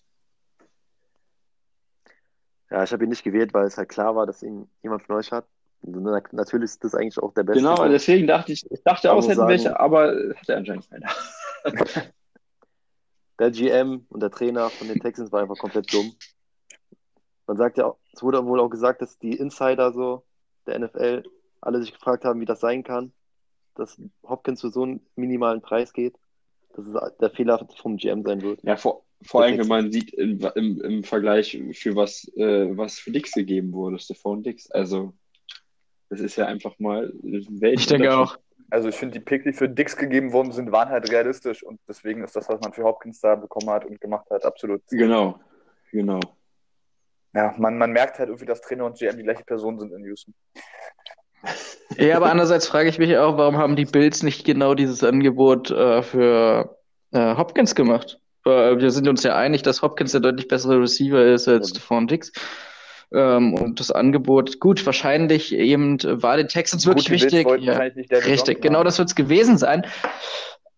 Ja, ich habe ihn nicht gewählt, weil es halt klar war, dass ihn jemand von euch hat. Na- natürlich ist das eigentlich auch der Beste. Genau, deswegen dachte ich, ich dachte auch, es hätten sagen- welche, aber hat er anscheinend keiner. (laughs) Der GM und der Trainer von den Texans war einfach komplett dumm. Man sagt ja, auch- es wurde wohl auch gesagt, dass die Insider so der NFL alle sich gefragt haben, wie das sein kann, dass Hopkins für so einen minimalen Preis geht, dass es der Fehler vom GM sein wird. Ja, vor, vor allem, wenn man sieht, im, im, im Vergleich für was, äh, was für Dix gegeben wurde, Stephon Dix. Also, das ist ja einfach mal Welt Ich denke auch. Also ich finde, die Pick, die für Dix gegeben worden sind, waren halt realistisch und deswegen ist das, was man für Hopkins da bekommen hat und gemacht hat, absolut. Genau, genau. Ja, man, man merkt halt irgendwie, dass Trainer und GM die gleiche Person sind in Houston. Ja, aber andererseits frage ich mich auch, warum haben die Bills nicht genau dieses Angebot äh, für äh, Hopkins gemacht? Äh, wir sind uns ja einig, dass Hopkins der deutlich bessere Receiver ist als Ja. Stephon Dix. Ähm, und das Angebot, gut, wahrscheinlich eben war den Texans wirklich wichtig. Ja, richtig, genau das wird es gewesen sein.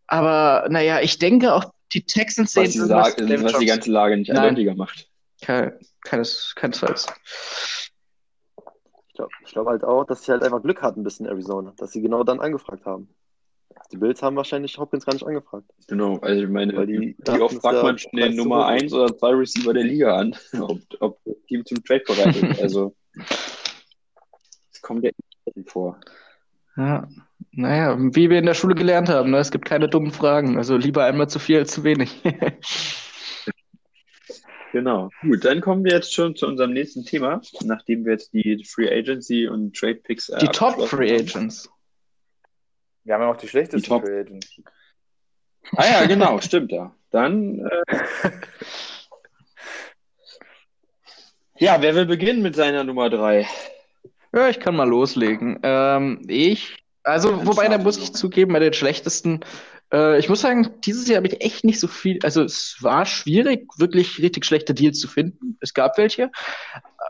Aber naja, ich denge auch, die Texans sehen Was in David was die ganze Lage nicht eindeutiger macht. Kein, keines, keinesfalls. Ich glaube ich glaub halt auch, dass sie halt einfach Glück hatten bis in Arizona, dass sie genau dann angefragt haben. Die Bills haben wahrscheinlich Hopkins gar nicht angefragt. Genau, also ich meine, Weil die wie dachten, oft fragt man schon den Nummer hoch ist. 1 oder 2 Receiver der Liga an, (laughs) ob, ob das Team zum Trade bereit ist. (laughs) Also, es kommt ja nicht vor. Ja, naja, wie wir in der Schule gelernt haben, ne? Es gibt keine dummen Fragen. Also lieber einmal zu viel als zu wenig. (laughs) Genau. Gut, dann kommen wir jetzt schon zu unserem nächsten Thema, nachdem wir jetzt die Free Agency und Trade Picks äh, Die Top Free. Agents. Wir haben ja noch die schlechtesten Die Top- Free Agents. Ah ja, genau, stimmt ja. Dann, äh, (laughs) ja, wer will beginnen mit seiner Nummer drei? Ja, ich kann mal loslegen. Ähm, ich, also, wobei, da muss ich zugeben, bei den schlechtesten, äh, ich muss sagen, dieses Jahr habe ich echt nicht so viel, also es war schwierig, wirklich richtig schlechte Deals zu finden. Es gab welche.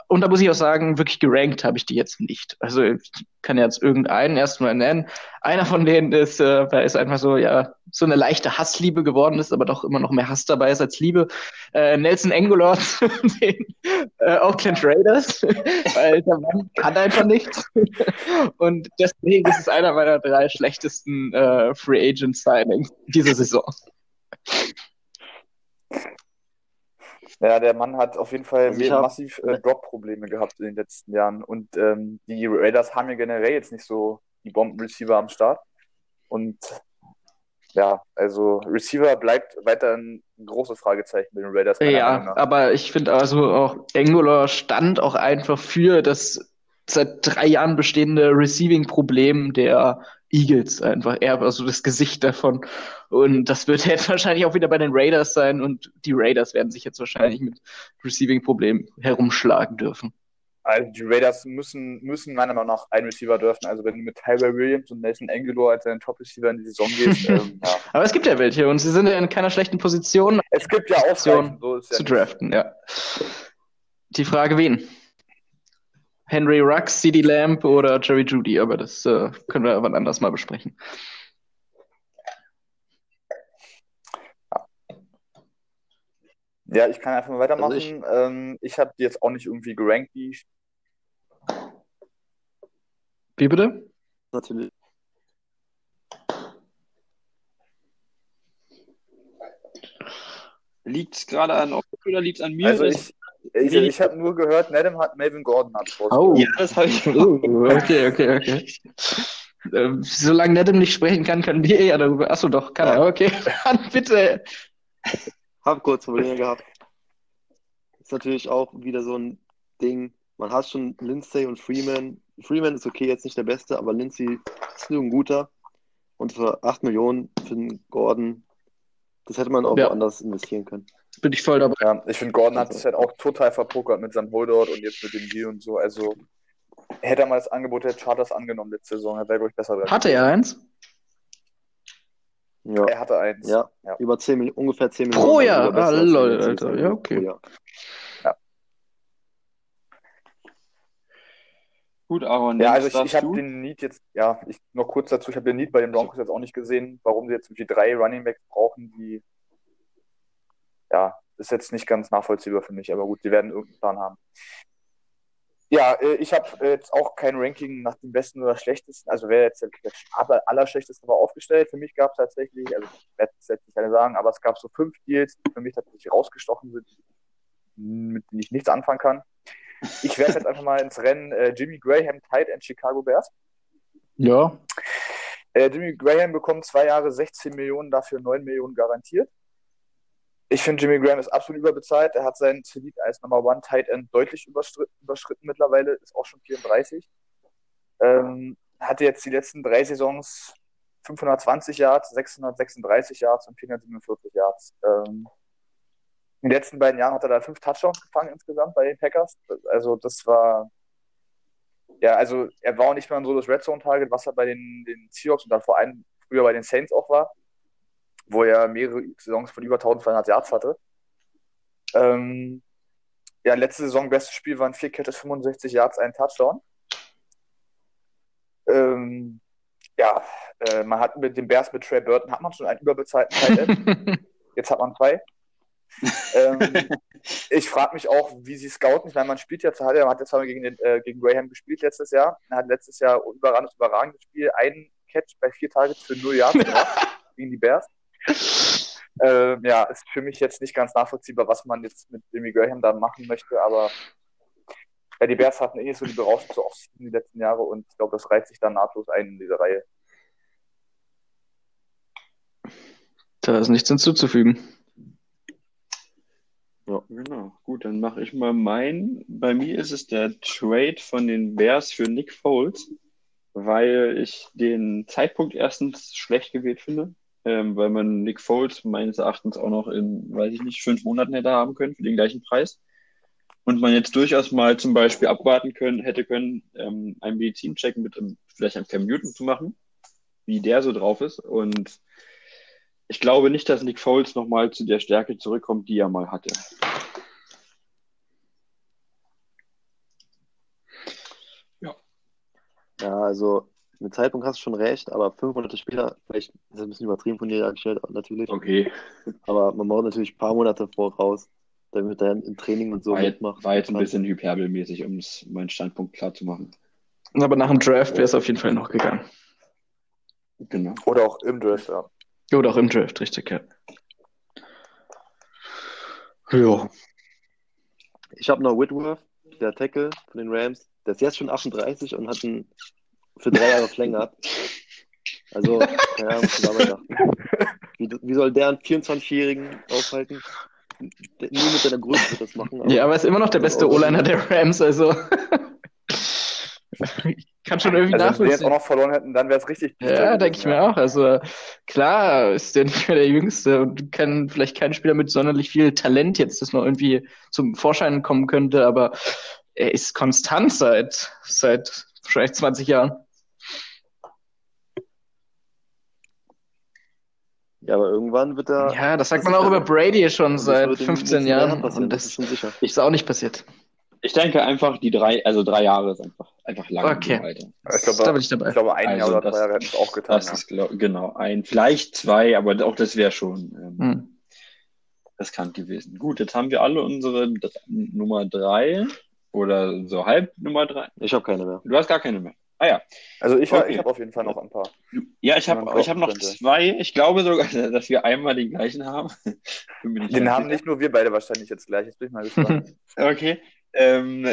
Und da muss ich auch sagen, wirklich gerankt habe ich die jetzt nicht. Also ich kann jetzt irgendeinen erstmal nennen. Einer von denen ist, äh, da ist einfach so, ja, so eine leichte Hassliebe geworden ist, aber doch immer noch mehr Hass dabei ist als Liebe. Äh, Nelson Angular (laughs) zu den äh, Oakland Raiders, (laughs) weil der Mann kann einfach nichts. (laughs) Und deswegen ist es einer meiner drei schlechtesten äh, Free Agent Signings dieser Saison. Ja, der Mann hat auf jeden Fall Also hab- massiv äh, Drop-Probleme gehabt in den letzten Jahren. Und ähm, die Raiders haben ja generell jetzt nicht so die Bomben-Receiver am Start. Und ja, also Receiver bleibt weiterhin ein großes Fragezeichen bei den Raiders. Ja, aber ich finde also auch Angular stand auch einfach für das seit drei Jahren bestehende Receiving-Problem der Eagles einfach. Er war so das Gesicht davon. Und das wird (laughs) jetzt wahrscheinlich auch wieder bei den Raiders sein und die Raiders werden sich jetzt wahrscheinlich mit Receiving-Problemen herumschlagen dürfen. Also die Raiders müssen, müssen meiner Meinung nach einen Receiver dürfen. Also wenn du mit Tyler Williams und Nelson Aguilar als deinen Top-Receiver in die Saison gehst, (laughs) ähm, ja. Aber es gibt ja welche und sie sind ja in keiner schlechten Position Es gibt ja Ausreichen, so ist ja zu draften, ja. Die Frage wen? Henry Rux, CD Lamb oder Jerry Judy, aber das äh, können wir wann anders mal besprechen. Ja, ich kann einfach mal weitermachen. Also ich- ähm, ich habe die jetzt auch nicht irgendwie gerankt, die Wie bitte? Natürlich. Liegt es gerade an euch oder liegt es an mir? Also ich, ich, ich habe nur gehört, Nedham hat Melvin Gordon hat Oh. ja, das habe ich Oh, okay, okay, okay. Ähm, solange Nedem nicht sprechen kann, können wir ja darüber. Achso, doch, kann er. Okay, (laughs) dann bitte. Hab kurz Probleme gehabt. Ist natürlich auch wieder so ein Ding. Man hat schon Lindsay und Freeman. Freeman ist okay, jetzt nicht der Beste, aber Lindsay ist nur ein guter. Und für 8 Millionen für den Gordon, das hätte man auch Ja. woanders investieren können. Bin ich voll dabei. Ja, ich finde, Gordon hat es halt auch total verpokert mit seinem Holdout und jetzt mit dem Deal und so. Also hätte er mal das Angebot der Charters angenommen letzte Saison, er wäre, glaube ich, besser dran. Hatte er eins? Ja, Er hatte eins. ja, Ja. über 10 Millionen, ungefähr 10 Pro Millionen. Jahr? also besser Ah, lol, Alter. Ja, okay. pro Jahr. Gut, Aaron. Ja, also ich, ich habe den Need jetzt, ja, ich, noch kurz dazu, ich habe den Need bei den Broncos jetzt auch nicht gesehen, warum sie jetzt irgendwie drei Running Backs brauchen, die, ja, ist jetzt nicht ganz nachvollziehbar für mich, aber gut, die werden irgendeinen Plan haben. Ja, äh, ich habe äh, jetzt auch kein Ranking nach dem besten oder schlechtesten, also wer jetzt der aller, allerschlechteste war aufgestellt. Für mich gab es tatsächlich, also ich werde es jetzt nicht alle sagen, aber es gab so fünf Deals, die für mich tatsächlich rausgestochen sind, mit denen ich nichts anfangen kann. Ich werfe jetzt einfach mal ins Rennen äh, Jimmy Graham, Tight End Chicago Bears. Ja. Äh, Jimmy Graham bekommt zwei Jahre 16 Millionen, dafür 9 Millionen garantiert. Ich finde, Jimmy Graham ist absolut überbezahlt. Er hat seinen Zenit als Number One Tight End deutlich überschritten, mittlerweile, ist auch schon 34. Ähm, hatte jetzt die letzten drei Saisons 520 Yards, 636 Yards und 447 Yards. Ähm, in den letzten beiden Jahren hat er da fünf Touchdowns gefangen insgesamt bei den Packers. Also das war ja, also er war auch nicht mehr so das Red Zone Target, was er bei den, den Seahawks und dann vor allem früher bei den Saints auch war, wo er mehrere Saisons von über 1200 Yards hatte. Ähm, ja, letzte Saison bestes Spiel waren vier Catches, 65 Yards, ein Touchdown. Ähm, ja, äh, man hat mit den Bears mit Trey Burton hat man schon einen überbezahlten Tight. (laughs) Jetzt hat man zwei. ähm, (laughs) ich frage mich auch, wie sie scouten. Ich meine, man spielt jetzt, hat er hat jetzt zwar gegen, den, äh, gegen Graham gespielt letztes Jahr. Er hat letztes Jahr überragendes, überragendes Spiel, einen Catch bei vier Targets für null Yards (laughs) gemacht gegen die Bears. (laughs) Ähm, ja, ist für mich jetzt nicht ganz nachvollziehbar, was man jetzt mit Jimmy Graham da machen möchte, aber ja, die Bears hatten eh nicht so die berauschende Offseason die letzten Jahre und ich glaube, das reiht sich dann nahtlos ein in diese Reihe. Da ist nichts hinzuzufügen. Genau, gut, dann mache ich mal meinen. Bei mir ist es der Trade von den Bears für Nick Foles, weil ich den Zeitpunkt erstens schlecht gewählt finde, ähm, weil man Nick Foles meines Erachtens auch noch in, weiß ich nicht, fünf Monaten hätte haben können für den gleichen Preis. Und man jetzt durchaus mal zum Beispiel abwarten können, hätte können, ähm, einen Medizincheck mit ähm, vielleicht einem Cam Newton zu machen, wie der so drauf ist. Und ich glaube nicht, dass Nick Foles nochmal zu der Stärke zurückkommt, die er mal hatte. Ja, also mit Zeitpunkt hast du schon recht, aber fünf Monate später, vielleicht ist das ein bisschen übertrieben von dir dargestellt, natürlich. Okay, Aber man baut natürlich ein paar Monate voraus, damit er im Training und so war, mitmacht. war jetzt ein bisschen hyperbelmäßig, um es meinen Standpunkt klar zu machen. Aber nach dem Draft wäre es auf jeden Fall noch gegangen. Genau. Oder auch im Draft, ja. Oder auch im Draft, richtig, ja. Ja. Ich habe noch Whitworth, der Tackle von den Rams. Der ist jetzt schon 38 und hat einen für drei Jahre verlängert. Also, keine Ahnung, was du dabei dachten. Wie, wie soll der einen 24-Jährigen aufhalten? Der- Nur mit seiner Größe wird das machen. aber- Ja, aber er ist immer noch der beste O-Liner der Rams, also. ich kann schon irgendwie Also, wenn wir jetzt auch nachvollziehen. noch verloren hätten, dann wäre es richtig. Ja, denke ich mir auch. Also klar ist der nicht mehr der Jüngste und kann vielleicht kein Spieler mit sonderlich viel Talent jetzt, das noch irgendwie zum Vorschein kommen könnte, aber er ist konstant seit, seit wahrscheinlich 20 Jahren. Ja, aber irgendwann wird er. Ja, das sagt man auch ist- über Brady schon seit wird in den 15 nächsten Jahren und das ist das schon sicher. ist auch nicht passiert. Ich denke einfach, die drei, also drei Jahre ist einfach, einfach lang Okay. Ich glaube, da bin ich dabei. Ich glaube, ein Jahr Also oder das- drei Jahre hätten es auch getan. Das ist glaub, genau ein, vielleicht zwei, aber auch das wäre schon ähm, Hm. riskant gewesen. Gut, jetzt haben wir alle unsere Nummer drei oder so halb Nummer drei. Ich habe keine mehr. Du hast gar keine mehr. Ah ja. Also ich, Okay. ich habe auf jeden Fall noch ein paar. Ja, ich habe ich hab noch könnte. zwei. Ich glaube sogar, dass wir einmal den gleichen haben. (laughs) Den haben nicht nur wir beide wahrscheinlich jetzt gleich. Jetzt bin ich mal gespannt. (laughs) Okay. Ähm,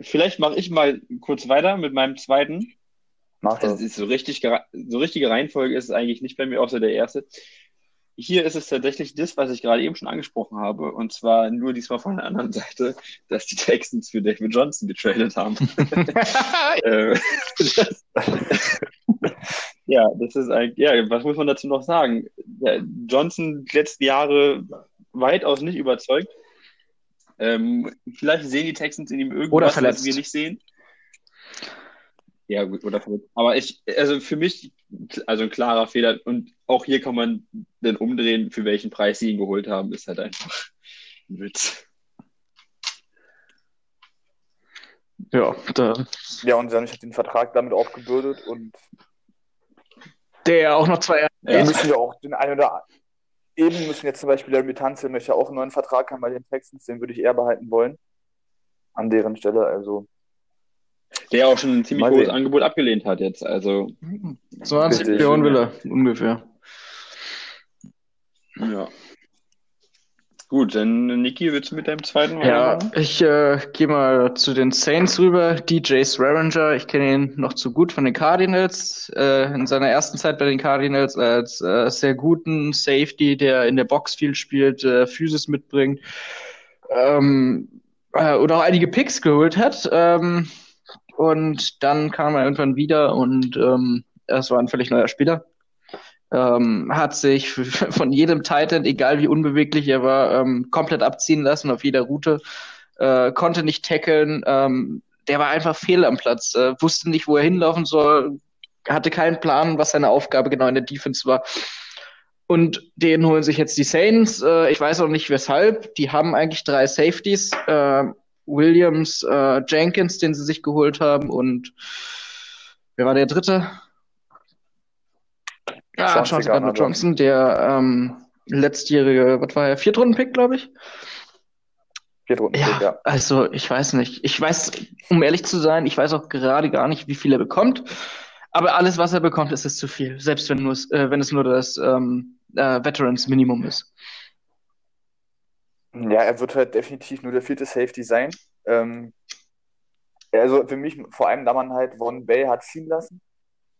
vielleicht mache ich mal kurz weiter mit meinem zweiten. Mach Das ist so richtig, so richtige Reihenfolge ist es eigentlich nicht bei mir, außer der erste. Hier ist es tatsächlich das, was ich gerade eben schon angesprochen habe, und zwar nur diesmal von der anderen Seite, dass die Texans für David Johnson getradet haben. (laughs) Äh, das, (laughs) ja, das ist eigentlich, ja, was muss man dazu noch sagen? Der Johnson die letzten Jahre weitaus nicht überzeugt. Ähm, vielleicht sehen die Texans in ihm Oder irgendwas, was wir nicht sehen. Ja, gut, oder verletzt. Aber ich, also für mich, also ein klarer Fehler. Und auch hier kann man dann umdrehen, für welchen Preis sie ihn geholt haben, ist halt einfach ein Witz. Ja, da, Ja, und dann hat den Vertrag damit aufgebürdet und der auch noch zwei Jahre. wir Ja. müssen ja auch den einen oder eben müssen jetzt zum Beispiel der Tanzel möchte ja auch einen neuen Vertrag haben bei den Texans, den würde ich eher behalten wollen. An deren Stelle, also. Der auch schon ein ziemlich Mal hohes sehen. Angebot abgelehnt hat jetzt. Also, 20 Richtig. Millionen will er, ungefähr. ja. Gut, dann Niki, willst du mit deinem zweiten Ja, weitermachen? ich äh, gehe mal zu den Saints rüber. DJ Swearinger, ich kenne ihn noch zu gut von den Cardinals. Äh, in seiner ersten Zeit bei den Cardinals als äh, sehr guten Safety, der in der Box viel spielt, äh, Physis mitbringt ähm, äh, und auch einige Picks geholt hat. Ähm, und dann kam er irgendwann wieder und ähm, es war ein völlig neuer Spieler. Ähm, hat sich (laughs) von jedem Titan, egal wie unbeweglich er war, ähm, komplett abziehen lassen auf jeder Route, äh, konnte nicht tackeln, ähm, der war einfach fehl am Platz, äh, wusste nicht, wo er hinlaufen soll, hatte keinen Plan, was seine Aufgabe genau in der Defense war. Und den holen sich jetzt die Saints. Äh, ich weiß auch nicht weshalb. Die haben eigentlich drei Safeties. Äh, Williams, äh, Jenkins, den sie sich geholt haben und wer war der dritte? Ah, Chauncey Gardner Johnson, der ähm, letztjährige, was war er, Viertrunden-Pick, glaube ich. Viertrunden, Ja, ja. also ich weiß nicht. Ich weiß, um ehrlich zu sein, ich weiß auch gerade gar nicht, wie viel er bekommt. Aber alles, was er bekommt, ist es zu viel. Selbst wenn, nur, äh, wenn es nur das ähm, äh, Veterans Minimum ist. Ja, er wird halt definitiv nur der vierte Safety sein. Ähm, also für mich, vor allem, da man halt Von Bell hat ziehen lassen.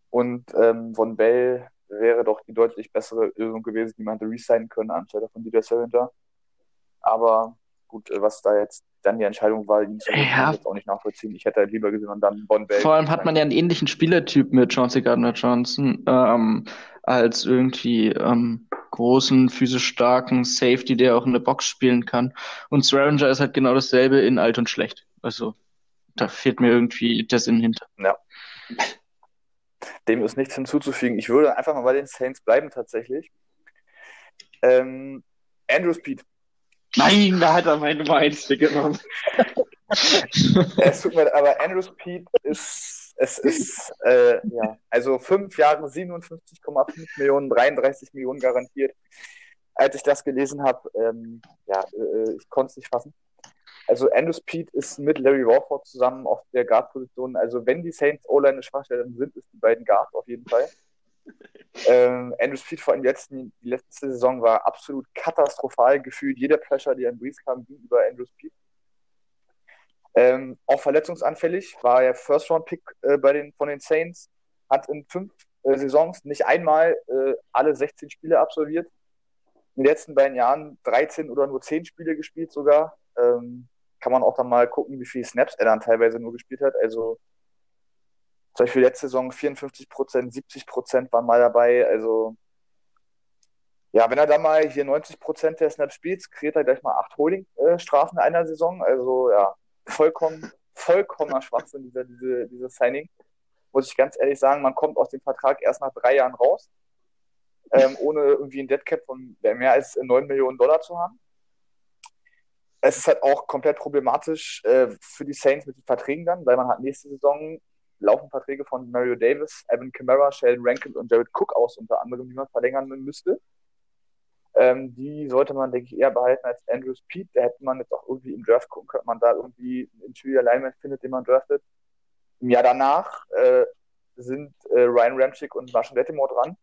Und ähm, Von Bell wäre doch die deutlich bessere Lösung gewesen, die man hätte resignen können, anstelle von DJ Salinger. Aber gut, äh, was da jetzt dann die Entscheidung war, ihn zu Ja. kann ich jetzt auch nicht nachvollziehen. Ich hätte halt lieber gesehen und dann Von Bell. Vor allem hat man ja einen ähnlichen Spielertyp mit Chauncey Gardner-Johnson ähm, als irgendwie ähm, großen, physisch starken Safety, der auch in der Box spielen kann. Und Swearinger ist halt genau dasselbe in alt und schlecht. Also da fehlt mir irgendwie der Sinn hinter. Dem ist nichts hinzuzufügen. Ich würde einfach mal bei den Saints bleiben tatsächlich. Ähm, Andrew Speed. Nein, da hat er meine Nummer 1 weggenommen. (laughs) Es tut mir, aber Andrew Speed ist, es ist, äh, ja, also fünf Jahre 57,5 Millionen, 33 Millionen garantiert. Als ich das gelesen habe, ähm, ja, äh, ich konnte es nicht fassen. Also Andrew Speed ist mit Larry Warford zusammen auf der Guard-Position. Also wenn die Saints O-Line eine Schwachstelle sind, ist die beiden Guard auf jeden Fall. Ähm, Andrew Speed vor allem letzten, die letzte Saison war absolut katastrophal gefühlt. Jeder Pressure, die an Breeze kam, ging über Andrew Speed. Ähm, auch verletzungsanfällig, war er First-Round-Pick äh, bei den, von den Saints, hat in fünf äh, Saisons nicht einmal äh, alle 16 Spiele absolviert. In den letzten beiden Jahren 13 oder nur 10 Spiele gespielt sogar. Ähm, kann man auch dann mal gucken, wie viele Snaps er dann teilweise nur gespielt hat. Also zum Beispiel letzte Saison 54 Prozent, 70 Prozent waren mal dabei. Also ja, wenn er da mal hier 90 Prozent der Snaps spielt, kriegt er gleich mal acht Holding-Strafen in einer Saison. Also ja, vollkommen, vollkommener Schwachsinn, dieser, diese, dieses Signing. Muss ich ganz ehrlich sagen, man kommt aus dem Vertrag erst nach drei Jahren raus, ähm, ohne irgendwie ein Deadcap von mehr als 9 Millionen Dollar zu haben. Es ist halt auch komplett problematisch äh, für die Saints mit den Verträgen dann, weil man hat nächste Saison laufen Verträge von Mario Davis, Evan Kamara, Sheldon Rankin und Jared Cook aus, unter anderem, die man verlängern müsste. Ähm, die sollte man, denke ich, eher behalten als Andrew Speed. Da hätte man jetzt auch irgendwie im Draft gucken können, man da irgendwie einen Interior Alignment findet, den man draftet. Im Jahr danach äh, sind äh, Ryan Ramchick und Marshall Lattimore dran.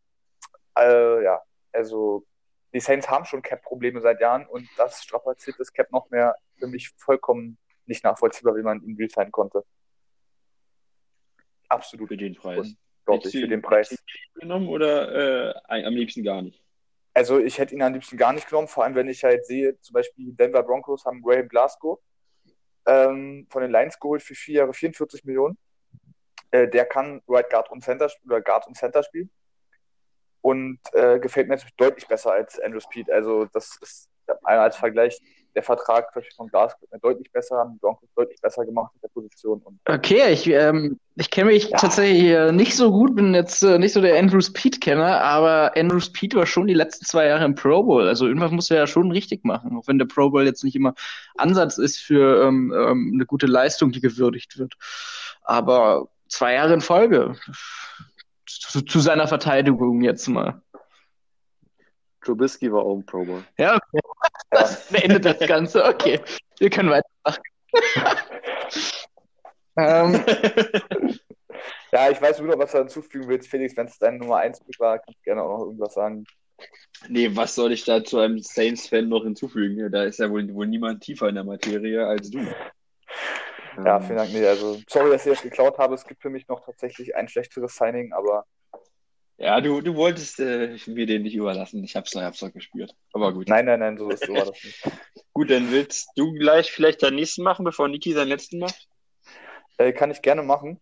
Äh, ja, also die Saints haben schon Cap-Probleme seit Jahren und das strapaziert das Cap noch mehr. Für mich vollkommen nicht nachvollziehbar, wie man ihn resignen konnte. Absolut Für den Preis. unglaublich für den Preis. Genommen oder äh, am liebsten gar nicht? Also ich hätte ihn am liebsten gar nicht genommen, vor allem wenn ich halt sehe, zum Beispiel die Denver Broncos haben Graham Glasgow ähm, von den Lions geholt für vier Jahre 44 Millionen. Äh, der kann Right Guard und Center oder Guard und Center spielen. Und äh, gefällt mir natürlich deutlich besser als Andrew Speed. Also das ist als Vergleich der Vertrag von Glasgow mir deutlich besser, haben die Broncos deutlich besser gemacht in der Position. Und Okay, ich, ähm, ich kenne mich Ja. tatsächlich äh, nicht so gut, bin jetzt äh, nicht so der Andrew Speed-Kenner, aber Andrew Speed war schon die letzten zwei Jahre im Pro Bowl. Also irgendwas muss er ja schon richtig machen, auch wenn der Pro Bowl jetzt nicht immer Ansatz ist für ähm, ähm, eine gute Leistung, die gewürdigt wird. Aber zwei Jahre in Folge. Zu, zu seiner Verteidigung jetzt mal. Trubisky war auch ein Pro Bowl. Ja, okay. Das beendet das Ganze. Okay, wir können weitermachen. ähm, (laughs) ja, ich weiß nur noch, was du hinzufügen willst. Felix, wenn es deine Nummer 1 war, kannst du gerne auch noch irgendwas sagen. Nee, was soll ich da zu einem Saints-Fan noch hinzufügen? Da ist ja wohl, wohl niemand tiefer in der Materie als du. Ja, Ähm, vielen Dank. Nee, also sorry, dass ich das geklaut habe. Es gibt für mich noch tatsächlich ein schlechteres Signing, aber Ja, du, du wolltest äh, mir den nicht überlassen. Ich hab's, hab's doch gespürt. Aber gut. nein, nein, nein, so ist so war das nicht. (laughs) Gut, dann willst du gleich vielleicht deinen nächsten machen, bevor Niki seinen letzten macht? Äh, kann ich gerne machen.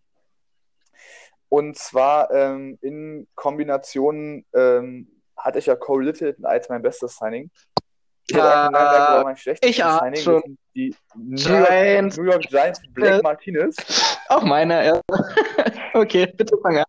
Und zwar ähm, in Kombination ähm, hatte ich ja Cole Littleton als mein bestes Signing. Ich hatte Ja, eigentlich Linebacker, aber mein schlechtestes ich ahne Signing schon. die New York, Giants. New York Giants Blake Äh. Martinez. auch meiner. Ja. (laughs) Okay, bitte fang an.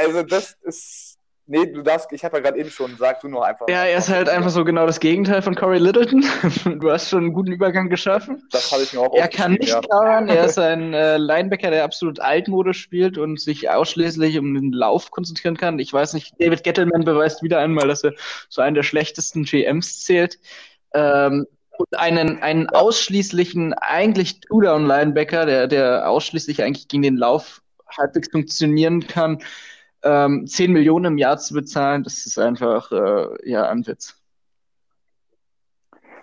Also das ist. Nee, du darfst, ich habe ja gerade eben schon, sag du noch einfach. Ja, er ist halt einfach so genau das Gegenteil von Corey Littleton. (laughs) Du hast schon einen guten Übergang geschaffen. Das habe ich mir auch Er kann nicht covern. Er ist ein äh, Linebacker, der absolut altmodisch spielt und sich ausschließlich um den Lauf konzentrieren kann. Ich weiß nicht, David Gettleman beweist wieder einmal, dass er zu einem der schlechtesten GMs zählt. Ähm, und einen, einen ausschließlichen, eigentlich Two-Down-Linebacker, der, der ausschließlich eigentlich gegen den Lauf halbwegs funktionieren kann, ähm, 10 Millionen im Jahr zu bezahlen, das ist einfach äh, ja ein Witz.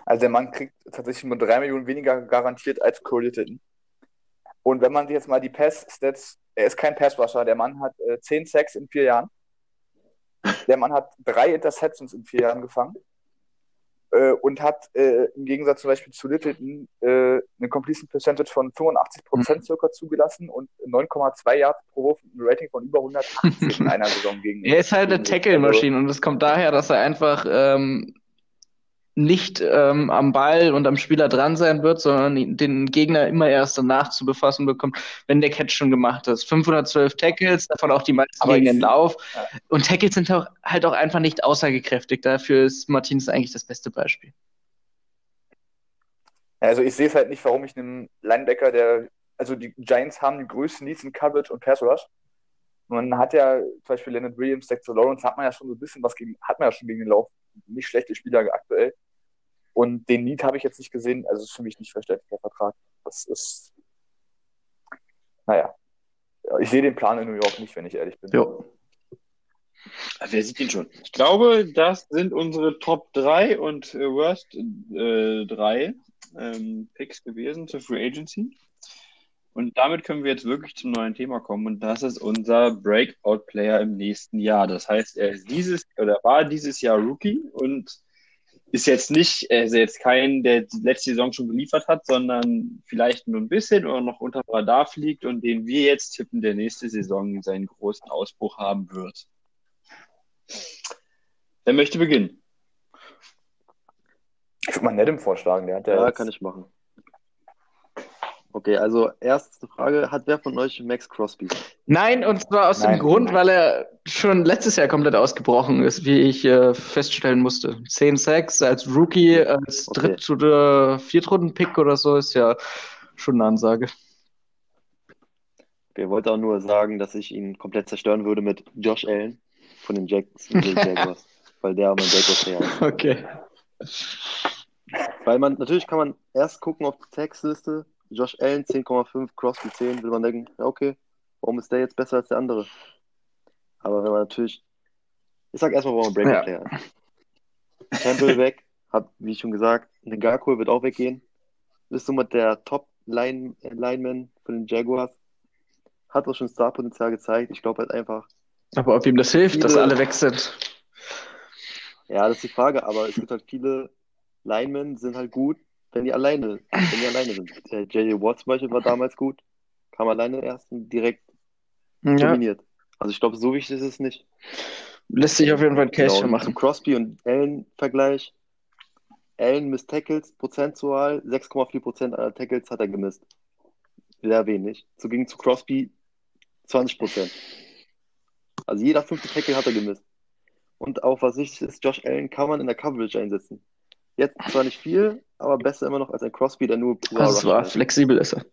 Also der Mann kriegt tatsächlich nur drei Millionen weniger garantiert als Cole. Und wenn man sich jetzt mal die Pass-Stats, er ist kein Pass-Rusher, der Mann hat äh, 10 Sacks in vier Jahren. Der Mann hat drei Interceptions in vier Jahren gefangen. Äh, und hat äh, im Gegensatz zum Beispiel zu Littleton äh, eine Completion Percentage von 85 Prozent circa zugelassen und 9,2 Yards pro Wurf ein Rating von über 180 (laughs) in einer Saison gegen. Er ist halt eine Tackle-Maschine und es kommt daher, dass er einfach ähm, nicht ähm, am Ball und am Spieler dran sein wird, sondern den Gegner immer erst danach zu befassen bekommt, wenn der Catch schon gemacht ist. 512 Tackles, davon auch die meisten Aber gegen den Lauf. Ja. Und Tackles sind auch, halt auch einfach nicht aussagekräftig. Dafür ist Martinez eigentlich das beste Beispiel. Also ich sehe es halt nicht, warum ich einem Linebacker, der, also die Giants haben die größten Needs in Coverage und Pass Rush. Man hat ja zum Beispiel Leonard Williams, Dexter Lawrence, hat man ja schon so ein bisschen was gegen, hat man ja schon gegen den Lauf. Nicht schlechte Spieler aktuell. Und den Need habe ich jetzt nicht gesehen, also ist für mich nicht verständlich, der Vertrag. Das ist, naja. Ja, Ich sehe den Plan in New York nicht, wenn ich ehrlich bin. Jo. Wer sieht ihn schon? Ich glaube, das sind unsere Top 3 und äh, Worst äh, 3 ähm, Picks gewesen zur Free Agency. Und damit können wir jetzt wirklich zum neuen Thema kommen. Und das ist unser Breakout-Player im nächsten Jahr. Das heißt, er ist dieses oder war dieses Jahr Rookie und ist jetzt nicht, ist jetzt kein, der die letzte Saison schon geliefert hat, sondern vielleicht nur ein bisschen oder noch unter Radar fliegt und den wir jetzt tippen, der nächste Saison seinen großen Ausbruch haben wird. Wer möchte beginnen? Ich würde mal Nedem vorschlagen, der hat ja, Ja, jetzt- kann ich machen. Okay, also erste Frage, hat wer von euch Max Crosby? Nein, und zwar aus dem Nein. Grund, weil er schon letztes Jahr komplett ausgebrochen ist, wie ich äh, feststellen musste. 10 Sacks als Rookie, als Okay. Dritt- oder Viertrunden-Pick oder so ist ja schon eine Ansage. Ich wollte auch nur sagen, dass ich ihn komplett zerstören würde mit Josh Allen von den Jacksonville Jaguars, (laughs) weil der mein Breakout-Player ist. Okay. Weil man, natürlich kann man erst gucken auf die Textliste, Josh Allen 10,5, Crosby 10, will man denken, ja okay, warum ist der jetzt besser als der andere? Aber wenn man natürlich, ich sag erstmal, warum Breakout Player ist. Campbell weg, (laughs) hat, wie schon gesagt, Ngakwe wird auch weggehen. Ist somit der Top Line, äh, von den Jaguars. Hat auch schon Starpotenzial gezeigt. Ich glaube halt einfach, Aber ob ihm das hilft, dass Viele- alle weg sind. Ja, das ist die Frage, aber es gibt halt viele Linemen, sind halt gut, wenn die alleine, wenn die alleine sind. (laughs) Der J.J. Watt zum Beispiel war damals gut, kam alleine erst und direkt Ja, dominiert. Also ich glaube, so wichtig ist es nicht. lässt sich auf jeden Fall ein Case Genau, machen. Crosby und Allen-Vergleich. Allen misst Tackles, Prozentual, 6,4 Prozent aller Tackles hat er gemisst. Sehr wenig. So ging zu Crosby 20 Prozent. Also jeder fünfte Tackle hat er gemisst. Und auch was wichtig ist, Josh Allen kann man in der Coverage einsetzen. Jetzt zwar nicht viel, aber besser immer noch als ein Crosby, der nur Das Rusher war ist. flexibel ist er.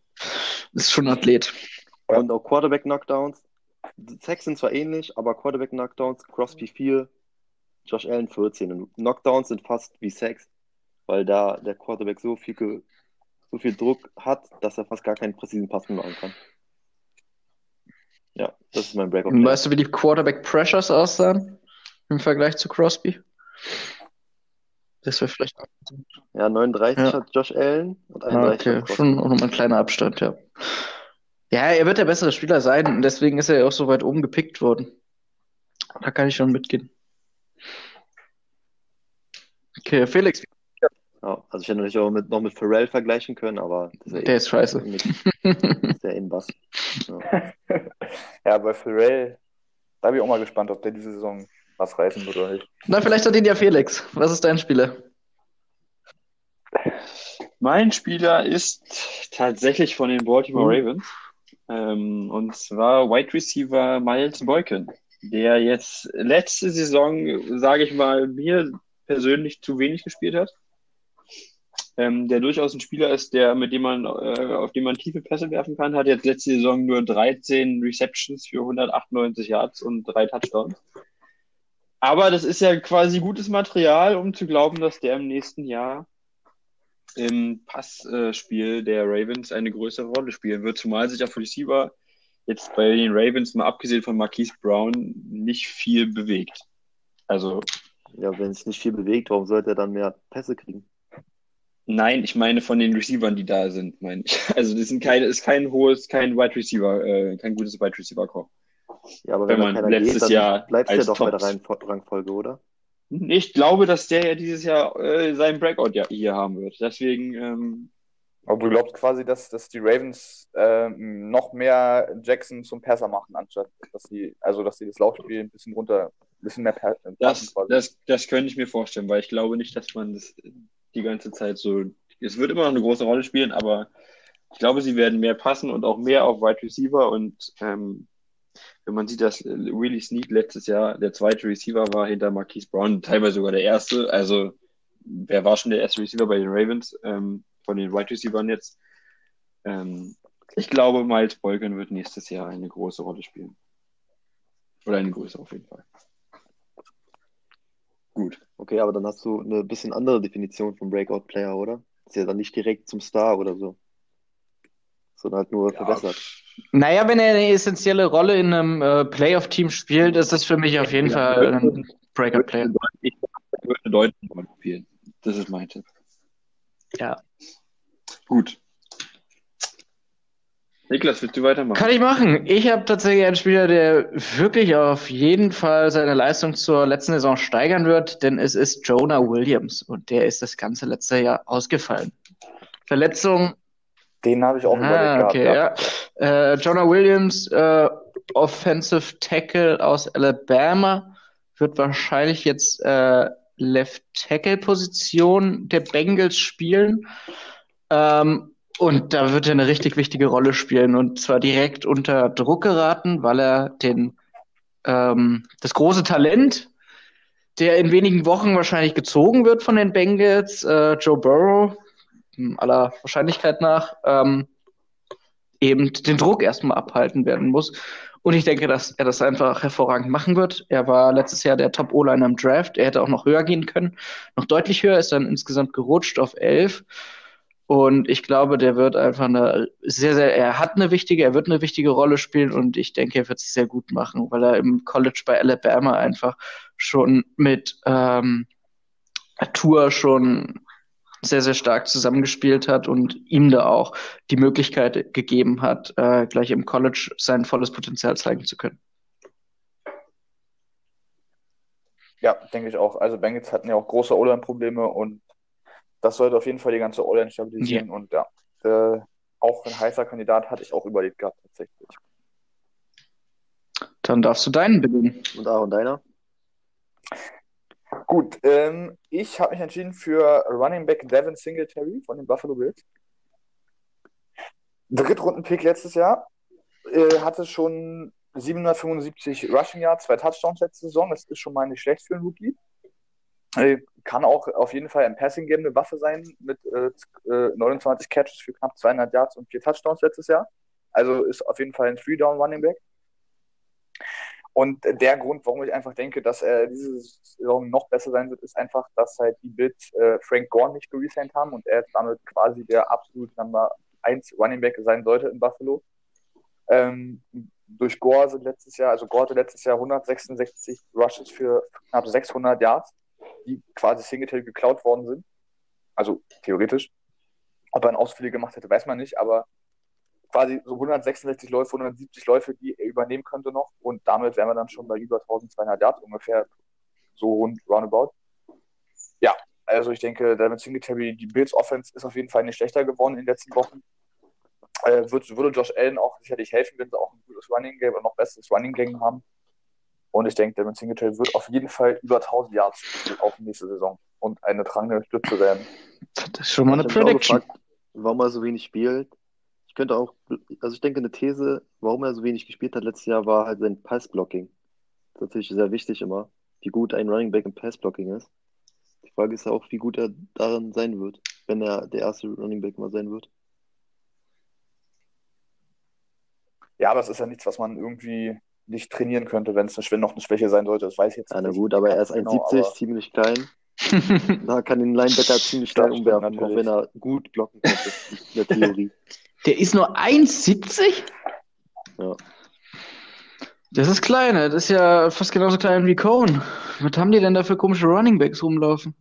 Ist schon ein Athlet. Und auch Quarterback-Knockdowns. Die Sacks sind zwar ähnlich, aber Quarterback-Knockdowns, Crosby 4, Josh Allen 14. Und Knockdowns sind fast wie Sacks, weil da der Quarterback so viel, so viel Druck hat, dass er fast gar keinen präzisen Pass mehr machen kann. Ja, das ist mein Breakout. Weißt du, wie die Quarterback Pressures aussahen im Vergleich zu Crosby? Das wäre vielleicht. Ja, 39 Ja. hat Josh Allen und Ah, 31 okay, hat Crosby. schon auch nochmal ein kleiner Abstand, ja. Ja, er wird der bessere Spieler sein und deswegen ist er ja auch so weit oben gepickt worden. Da kann ich schon mitgehen. Okay, Felix, Ja, also ich hätte natürlich auch mit, noch mit Pharrell vergleichen können, aber das ist ja der ist scheiße. (laughs) ist ja eh ein Bass. Ja. (laughs) Ja, bei Pharrell, da bin ich auch mal gespannt, ob der diese Saison was reißen wird oder nicht. Na, vielleicht hat ihn ja Felix. Was ist dein Spieler? Mein Spieler ist tatsächlich von den Baltimore Uh. Ravens. Ähm, und zwar Wide Receiver Miles Boykin, der jetzt letzte Saison, sage ich mal, mir persönlich zu wenig gespielt hat. Ähm, der durchaus ein Spieler ist, der, mit dem man, äh, auf dem man tiefe Pässe werfen kann, hat jetzt letzte Saison nur 13 Receptions für 198 Yards und drei Touchdowns. Aber das ist ja quasi gutes Material, um zu glauben, dass der im nächsten Jahr im Passspiel der Ravens eine größere Rolle spielen wird, zumal sich auf Receiver jetzt bei den Ravens, mal abgesehen von Marquise Brown, nicht viel bewegt. Also, ja, wenn es nicht viel bewegt, warum sollte er dann mehr Pässe kriegen? nein, ich meine von den Receivern, die da sind, meine ich. (laughs) Also, das sind keine, ist kein hohes, kein Wide Receiver, äh, kein gutes Wide Receiver Core. Ja, aber Wenn wenn, man letztes geht, dann Jahr bleibst du ja als doch bei der Reihen- Rangfolge, oder? Ich glaube, dass der ja dieses Jahr äh, seinen Breakout ja hier haben wird. Deswegen, ähm, Aber du glaubst quasi, dass, dass die Ravens ähm, noch mehr Jackson zum Passer machen, anstatt dass sie, also dass sie das Laufspiel ein bisschen runter, ein bisschen mehr per passen das, quasi. das, das könnte ich mir vorstellen, weil ich glaube nicht, dass man das die ganze Zeit so. Es wird immer noch eine große Rolle spielen, aber ich glaube, sie werden mehr passen und auch mehr auf Wide Receiver. Und ähm, wenn man sieht, dass Willie Snead letztes Jahr der zweite Receiver war hinter Marquise Brown, teilweise sogar der erste. Also, wer war schon der erste Receiver bei den Ravens ähm, von den Wide Receivern jetzt? Ähm, ich glaube, Miles Boykin wird nächstes Jahr eine große Rolle spielen. Oder eine größere auf jeden Fall. Gut. Okay, aber dann hast du eine bisschen andere Definition vom Breakout-Player, oder? Ist ja dann nicht direkt zum Star oder so. Sondern halt nur Ja, verbessert. Naja, wenn er eine essentielle Rolle in einem äh, Playoff-Team spielt, ist das für mich auf jeden Fall ein Breakout-Player. Ich würde eine deutliche Rolle spielen. Das ist mein Tipp. Ja. Gut. Niklas, willst du weitermachen? Kann ich machen. Ich habe tatsächlich einen Spieler, der wirklich auf jeden Fall seine Leistung zur letzten Saison steigern wird, denn es ist Jonah Williams und der ist das ganze letzte Jahr ausgefallen. Verletzung, Den habe ich auch überlegt Ah, gehabt. okay, ja. ja. Äh, Jonah Williams, äh, Offensive Tackle aus Alabama, wird wahrscheinlich jetzt äh, Left Tackle Position der Bengals spielen. Ähm, und da wird er eine richtig wichtige Rolle spielen und zwar direkt unter Druck geraten, weil er den ähm, das große Talent, der in wenigen Wochen wahrscheinlich gezogen wird von den Bengals, äh, Joe Burrow, aller Wahrscheinlichkeit nach, ähm, eben den Druck erstmal abhalten werden muss. Und ich denke, dass er das einfach hervorragend machen wird. Er war letztes Jahr der Top-O-Liner im Draft. Er hätte auch noch höher gehen können. Noch deutlich höher, ist dann insgesamt gerutscht auf 11. Und ich glaube, der wird einfach eine sehr, sehr, er hat eine wichtige, er wird eine wichtige Rolle spielen und ich denke, er wird es sehr gut machen, weil er im College bei Alabama einfach schon mit ähm, Tour schon sehr, sehr stark zusammengespielt hat und ihm da auch die Möglichkeit gegeben hat, äh, gleich im College sein volles Potenzial zeigen zu können. Ja, denke ich auch. Also Bengals hatten ja auch große O-Line-Probleme und das sollte auf jeden Fall die ganze O-Line stabilisieren. Und ja, äh, auch ein heißer Kandidat hatte ich auch überlegt gehabt, tatsächlich. Dann darfst du deinen beginnen. Und Aaron, deiner? Gut, ähm, ich habe mich entschieden für Running Back Devin Singletary von den Buffalo Bills. Drittrunden-Pick letztes Jahr. Äh, hatte schon 775 Rushing Yards, zwei Touchdowns letzte Saison. Das ist schon mal nicht schlecht für einen Rookie. Äh, kann auch auf jeden Fall im Passing Game eine Waffe sein mit äh, äh, 29 Catches für knapp 200 Yards und vier Touchdowns letztes Jahr. Also ist auf jeden Fall ein Three-Down-Running Back. Und der Grund, warum ich einfach denke, dass er diese Saison noch besser sein wird, ist einfach, dass halt die Bills äh, Frank Gore nicht geresigned haben und er damit quasi der absolut Number 1 Running Back sein sollte in Buffalo. Ähm, durch Gore sind letztes Jahr, also Gore hatte letztes Jahr 166 Rushes für knapp 600 Yards, die quasi Singletary geklaut worden sind. Also theoretisch. Ob er ein Ausflüge gemacht hätte, weiß man nicht, aber quasi so 166 Läufe, 170 Läufe, die er übernehmen könnte noch. Und damit wären wir dann schon bei über 1200 Yards ungefähr, so rund roundabout. Ja, also ich denke, damit Singletary, die Bills Offense ist auf jeden Fall nicht schlechter geworden in den letzten Wochen. Äh, würde, würde Josh Allen auch sicherlich helfen, wenn sie auch ein gutes Running Game und noch besseres Running Game haben. Und ich denke, Devin Singletary wird auf jeden Fall über 1000 Yards auf nächste Saison und eine tragende Stütze werden. Das ist schon mal eine Prediction. gefragt, warum er so wenig spielt. Ich könnte auch, also ich denke, eine These, warum er so wenig gespielt hat letztes Jahr, war halt sein Passblocking. Das ist natürlich sehr wichtig immer, wie gut ein Running Back im Passblocking ist. Die Frage ist ja auch, wie gut er darin sein wird, wenn er der erste Running Back mal sein wird. Ja, aber es ist ja nichts, was man irgendwie nicht trainieren könnte, wenn es eine, noch eine Schwäche sein sollte. Das weiß ich jetzt Ja, na nicht gut, aber er ist ganz 1,70, genau, aber- ziemlich klein. (laughs) Da kann den Linebacker ziemlich stimmt umwerfen, auch wenn er gut blocken kann, in der Theorie. (laughs) Der ist nur 1,70? Ja. Das ist klein, das ist ja fast genauso klein wie Cohen. Was haben die denn da für komische Runningbacks rumlaufen?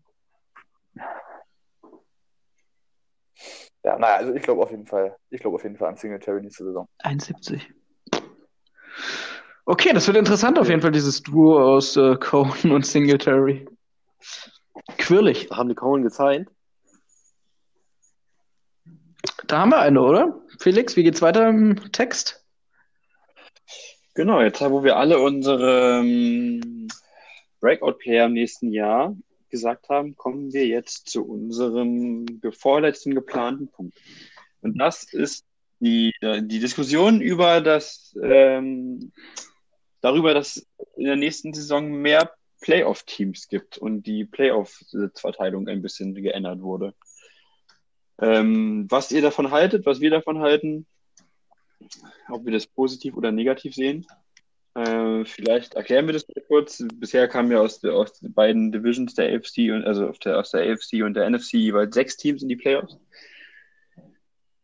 Ja, naja, also ich glaube auf jeden Fall, ich glaube auf jeden Fall an Singletary nächste Saison. 1,70. Okay, das wird interessant auf jeden Fall, dieses Duo aus äh, Cohen und Singletary. Quirlig. Haben die Cohen gesigned? Da haben wir eine, oder? Felix, wie geht's weiter im Text? Genau, jetzt wo wir alle unsere ähm, Breakout-Player im nächsten Jahr gesagt haben, kommen wir jetzt zu unserem vorletzten geplanten Punkt. Und das ist die, äh, die Diskussion über das, ähm, darüber, dass in der nächsten Saison mehr Playoff-Teams gibt und die Playoff-Sitzverteilung ein bisschen geändert wurde. Ähm, was ihr davon haltet, was wir davon halten, ob wir das positiv oder negativ sehen. Äh, vielleicht erklären wir das kurz. Bisher kamen ja aus, aus den beiden Divisions der AFC und also der, aus der AFC und der NFC jeweils sechs Teams in die Playoffs.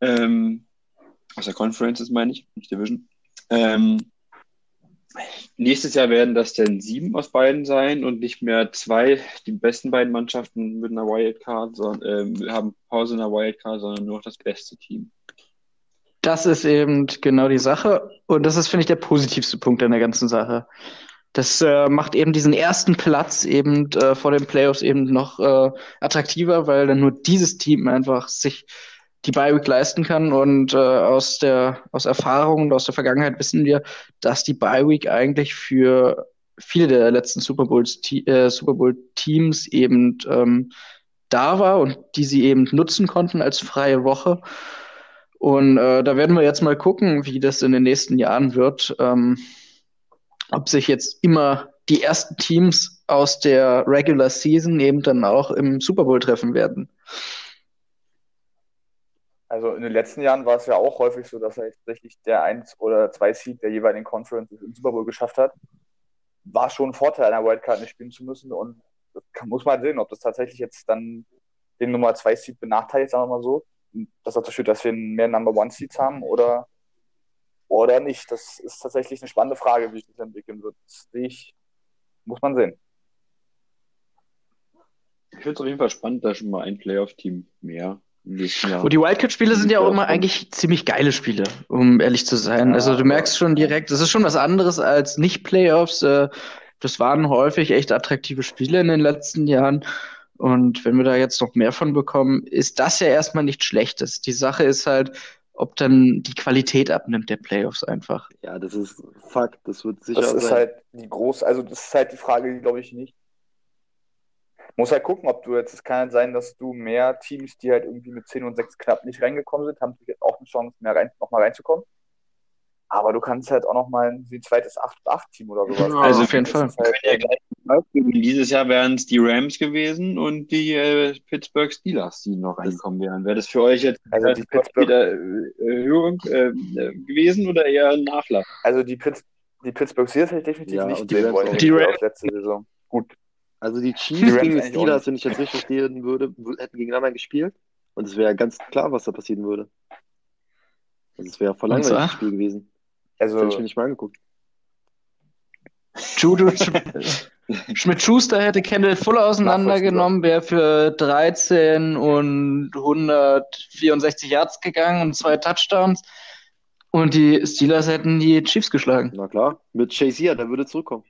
Ähm, aus der Conferences meine ich, nicht Division. Ähm, nächstes Jahr werden das dann sieben aus beiden sein und nicht mehr zwei, die besten beiden Mannschaften mit einer Wildcard, sondern äh, haben Pause in einer Wildcard, sondern nur noch das beste Team. Das ist eben genau die Sache. Und das ist, finde ich, der positivste Punkt an der ganzen Sache. Das äh, macht eben diesen ersten Platz eben äh, vor den Playoffs eben noch äh, attraktiver, weil dann nur dieses Team einfach sich die Bi-Week leisten kann. Und äh, aus der aus Erfahrung und aus der Vergangenheit wissen wir, dass die Bi-Week eigentlich für viele der letzten Super, Bowls, äh, Super Bowl Teams eben ähm, da war und die sie eben nutzen konnten als freie Woche. Und äh, da werden wir jetzt mal gucken, wie das in den nächsten Jahren wird. Ähm, ob sich jetzt immer die ersten Teams aus der Regular Season eben dann auch im Super Bowl treffen werden. Also in den letzten Jahren war es ja auch häufig so, dass er tatsächlich der 1 oder 2 Seed der jeweiligen Conference im Super Bowl geschafft hat. War schon ein Vorteil, einer Wildcard nicht spielen zu müssen. Und kann, muss man sehen, ob das tatsächlich jetzt dann den Nummer 2 Seed benachteiligt, sagen wir mal so das dazu führt, dass wir mehr Number One Seeds haben oder, oder nicht. Das ist tatsächlich eine spannende Frage, wie sich das entwickeln wird. Ich, muss man sehen. Ich finde es auf jeden Fall spannend, da schon mal ein Playoff-Team mehr. Ja. Und die Wildcard-Spiele sind ja auch immer eigentlich ziemlich geile Spiele, um ehrlich zu sein. Ja, also du merkst schon direkt, das ist schon was anderes als Nicht-Playoffs. Äh, das waren häufig echt attraktive Spiele in den letzten Jahren. Und wenn wir da jetzt noch mehr von bekommen, ist das ja erstmal nichts Schlechtes. Die Sache ist halt, ob dann die Qualität abnimmt der Playoffs einfach. Ja, das ist Fakt. Das wird sicher Das ist sein. halt die groß, also das ist halt die Frage, die glaube ich nicht. Muss halt gucken, ob du jetzt, es kann halt sein, dass du mehr Teams, die halt irgendwie mit 10 und 6 knapp nicht reingekommen sind, haben jetzt auch eine Chance, mehr rein, nochmal reinzukommen. Aber du kannst halt auch noch mal ein zweites 8-8-Team oder sowas. Also auf jeden Fall. Halt, dieses Jahr wären es die Rams gewesen und die äh, Pittsburgh Steelers, die noch reinkommen wären. Wäre das für euch jetzt also die Pittsburgh Erhöhung äh, gewesen oder eher ein Nachlass? Also die, Pitts die Pittsburgh Steelers hätte ich definitiv ja, nicht die wollen. Die Rams letzte Saison. Gut. Also die (laughs) Chiefs die gegen die Steelers, wenn ich jetzt richtig verstehen würde, hätten gegeneinander gespielt. Und es wäre ganz klar, was da passieren würde. Also es wäre voll langweilig Spiel gewesen. Also, das hätte ich mir nicht mal angeguckt. Judo (laughs) Schmidt-Schuster hätte Kendall voll auseinandergenommen, wäre für 13 und 164 Yards gegangen und zwei Touchdowns. Und die Steelers hätten die Chiefs geschlagen. Na klar, mit Chase der würde zurückkommen.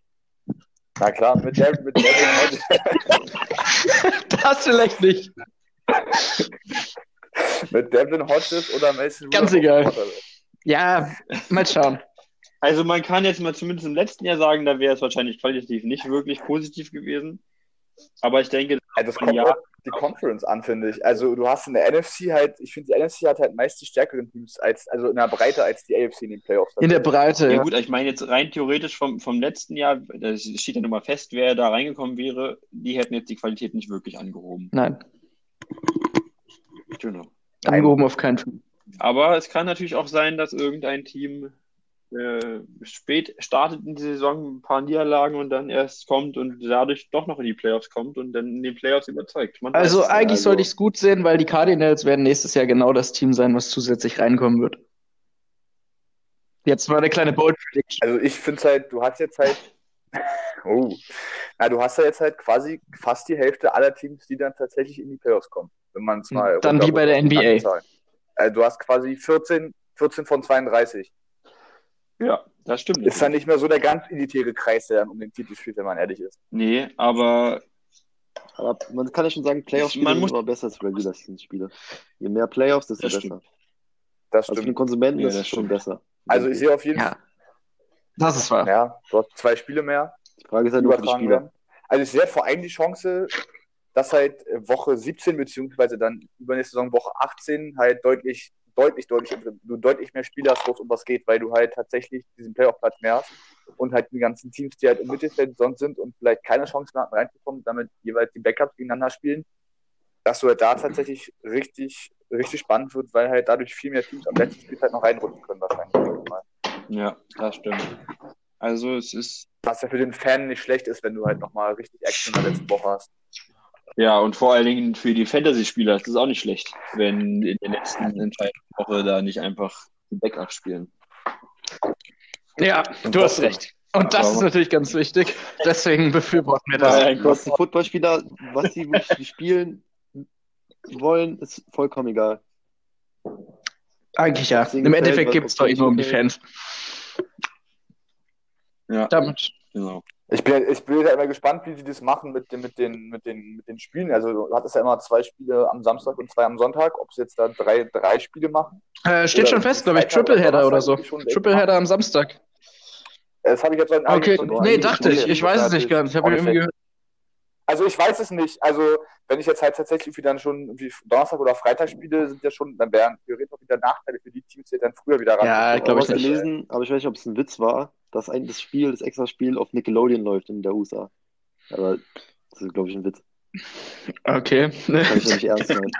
Na klar, mit der, mit der (laughs) Das vielleicht nicht. mit Devin Hodges oder Mason Ganz egal. Ja, mal schauen. Also man kann jetzt mal zumindest im letzten Jahr sagen, da wäre es wahrscheinlich qualitativ nicht wirklich positiv gewesen. Aber ich denke, ja, das kommt ja die Conference an, finde ich. Also du hast in der NFC halt, ich finde, die NFC hat halt meist die stärkeren Teams als, also in der Breite als die AFC in den Playoffs. In der Breite, ja. ja. gut, ich meine jetzt rein theoretisch vom, vom letzten Jahr, da steht ja nun mal fest, wer da reingekommen wäre, die hätten jetzt die Qualität nicht wirklich angehoben. Nein. Genau. Angehoben auf keinen Fall. Aber es kann natürlich auch sein, dass irgendein Team äh, spät startet in die Saison, ein paar Niederlagen und dann erst kommt und dadurch doch noch in die Playoffs kommt und dann in den Playoffs überzeugt. Man also eigentlich also... sollte ich es gut sehen, weil die Cardinals werden nächstes Jahr genau das Team sein, was zusätzlich reinkommen wird. Jetzt mal eine kleine Bold Prediction. Also ich finde halt, du hast jetzt halt (laughs) Oh. Na, du hast ja jetzt halt quasi fast die Hälfte aller Teams, die dann tatsächlich in die Playoffs kommen. Wenn man es mal. Dann wie bei der NBA. Also du hast quasi 14, 14 von 32. Ja, das stimmt. Ist dann nicht mehr so der ganz elitäre Kreis, der dann um den Titel spielt, wenn man ehrlich ist. Nee, aber Aber man kann ja schon sagen, Playoff-Spiele Man sind muss- immer besser als Regular-Season-Spiele. Je mehr Playoffs, desto Das besser. stimmt. Das Also für den stimmt. Konsumenten Ja, ist das es schon stimmt. besser. Also ich sehe auf jeden Fall, Ja. Das ist wahr. ja, du hast zwei Spiele mehr. Die Frage ist halt nur für die übertragen Spieler. werden. Also ich sehe vor allem die Chance, dass halt äh, Woche 17 beziehungsweise dann übernächste Saison Woche 18 halt deutlich, deutlich, deutlich, du deutlich mehr Spieler hast, wo es um was geht, weil du halt tatsächlich diesen Playoff-Platz mehr hast und halt die ganzen Teams, die halt im Mittelfeld sonst sind und vielleicht keine Chance mehr hatten reinzukommen, damit jeweils die Backups gegeneinander spielen, dass du halt da tatsächlich richtig, richtig spannend wird, weil halt dadurch viel mehr Teams am letzten Spieltag noch reinrutschen können wahrscheinlich. Ja, das stimmt. Also es ist, Was ja für den Fan nicht schlecht ist, wenn du halt nochmal richtig Action in der letzten Woche hast. Ja, und vor allen Dingen für die Fantasy-Spieler ist das auch nicht schlecht, wenn in der letzten entscheidenden Woche da nicht einfach die Backups spielen. Ja, du hast recht. Und das ist natürlich ganz wichtig. Deswegen befürworten wir das. Weil ein Was die Footballspieler, was sie wirklich spielen wollen, ist vollkommen egal. Eigentlich ja. Deswegen Im Endeffekt geht es doch eh nur um die. Fans. Ja, Damit. genau. Ich bin, ich bin ja immer gespannt, wie sie das machen mit den, mit den, mit den, mit den Spielen. Also du hattest ja immer zwei Spiele am Samstag und zwei am Sonntag. Ob sie jetzt da drei, drei Spiele machen? Äh, steht schon fest, glaube ich. Tripleheader oder so. Tripleheader am Samstag. Das habe ich jetzt Okay, schon nee, dachte ich. Ich weiß es nicht ganz. Ich habe irgendwie gehört. Also ich weiß es nicht. Also wenn ich jetzt halt tatsächlich wieder dann schon irgendwie Donnerstag oder Freitag spiele, sind ja schon, dann wären theoretisch auch wieder Nachteile für die Teams, die dann früher wieder ran. Ja, Ich glaub habe ich gelesen, aber ich weiß nicht, ob es ein Witz war, dass ein, das Spiel, das extra Spiel auf Nickelodeon läuft in der USA. Aber das ist, glaube ich, ein Witz. Okay. Kann ich nicht ernst nehmen.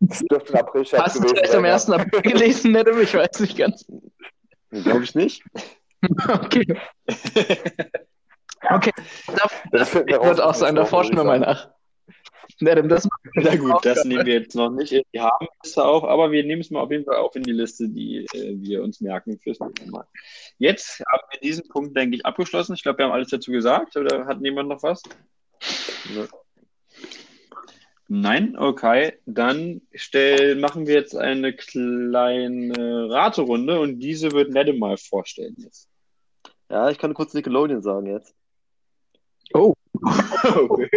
Das dürfte ein April-Scherz Hast du vielleicht sein, am ja. 1. April gelesen, Nedem? Ich weiß nicht ganz. Glaube ich nicht. Okay. (laughs) Okay. Das finden wir Ich würde raus, auch sagen, da forschen wir mal nach. (laughs) Nedem, das Na gut, das nehmen wir jetzt noch nicht in die Habenliste auf, aber wir nehmen es mal auf jeden Fall auf in die Liste, die äh, wir uns merken fürs nächste Mal. Jetzt haben wir diesen Punkt, denke ich, abgeschlossen. Ich glaube, wir haben alles dazu gesagt. Oder hat jemand noch was? Ne. Nein? Okay. Dann stell, machen wir jetzt eine kleine Raterunde und diese wird Nette mal vorstellen jetzt. Ja, ich kann kurz Nickelodeon sagen jetzt. Oh. okay.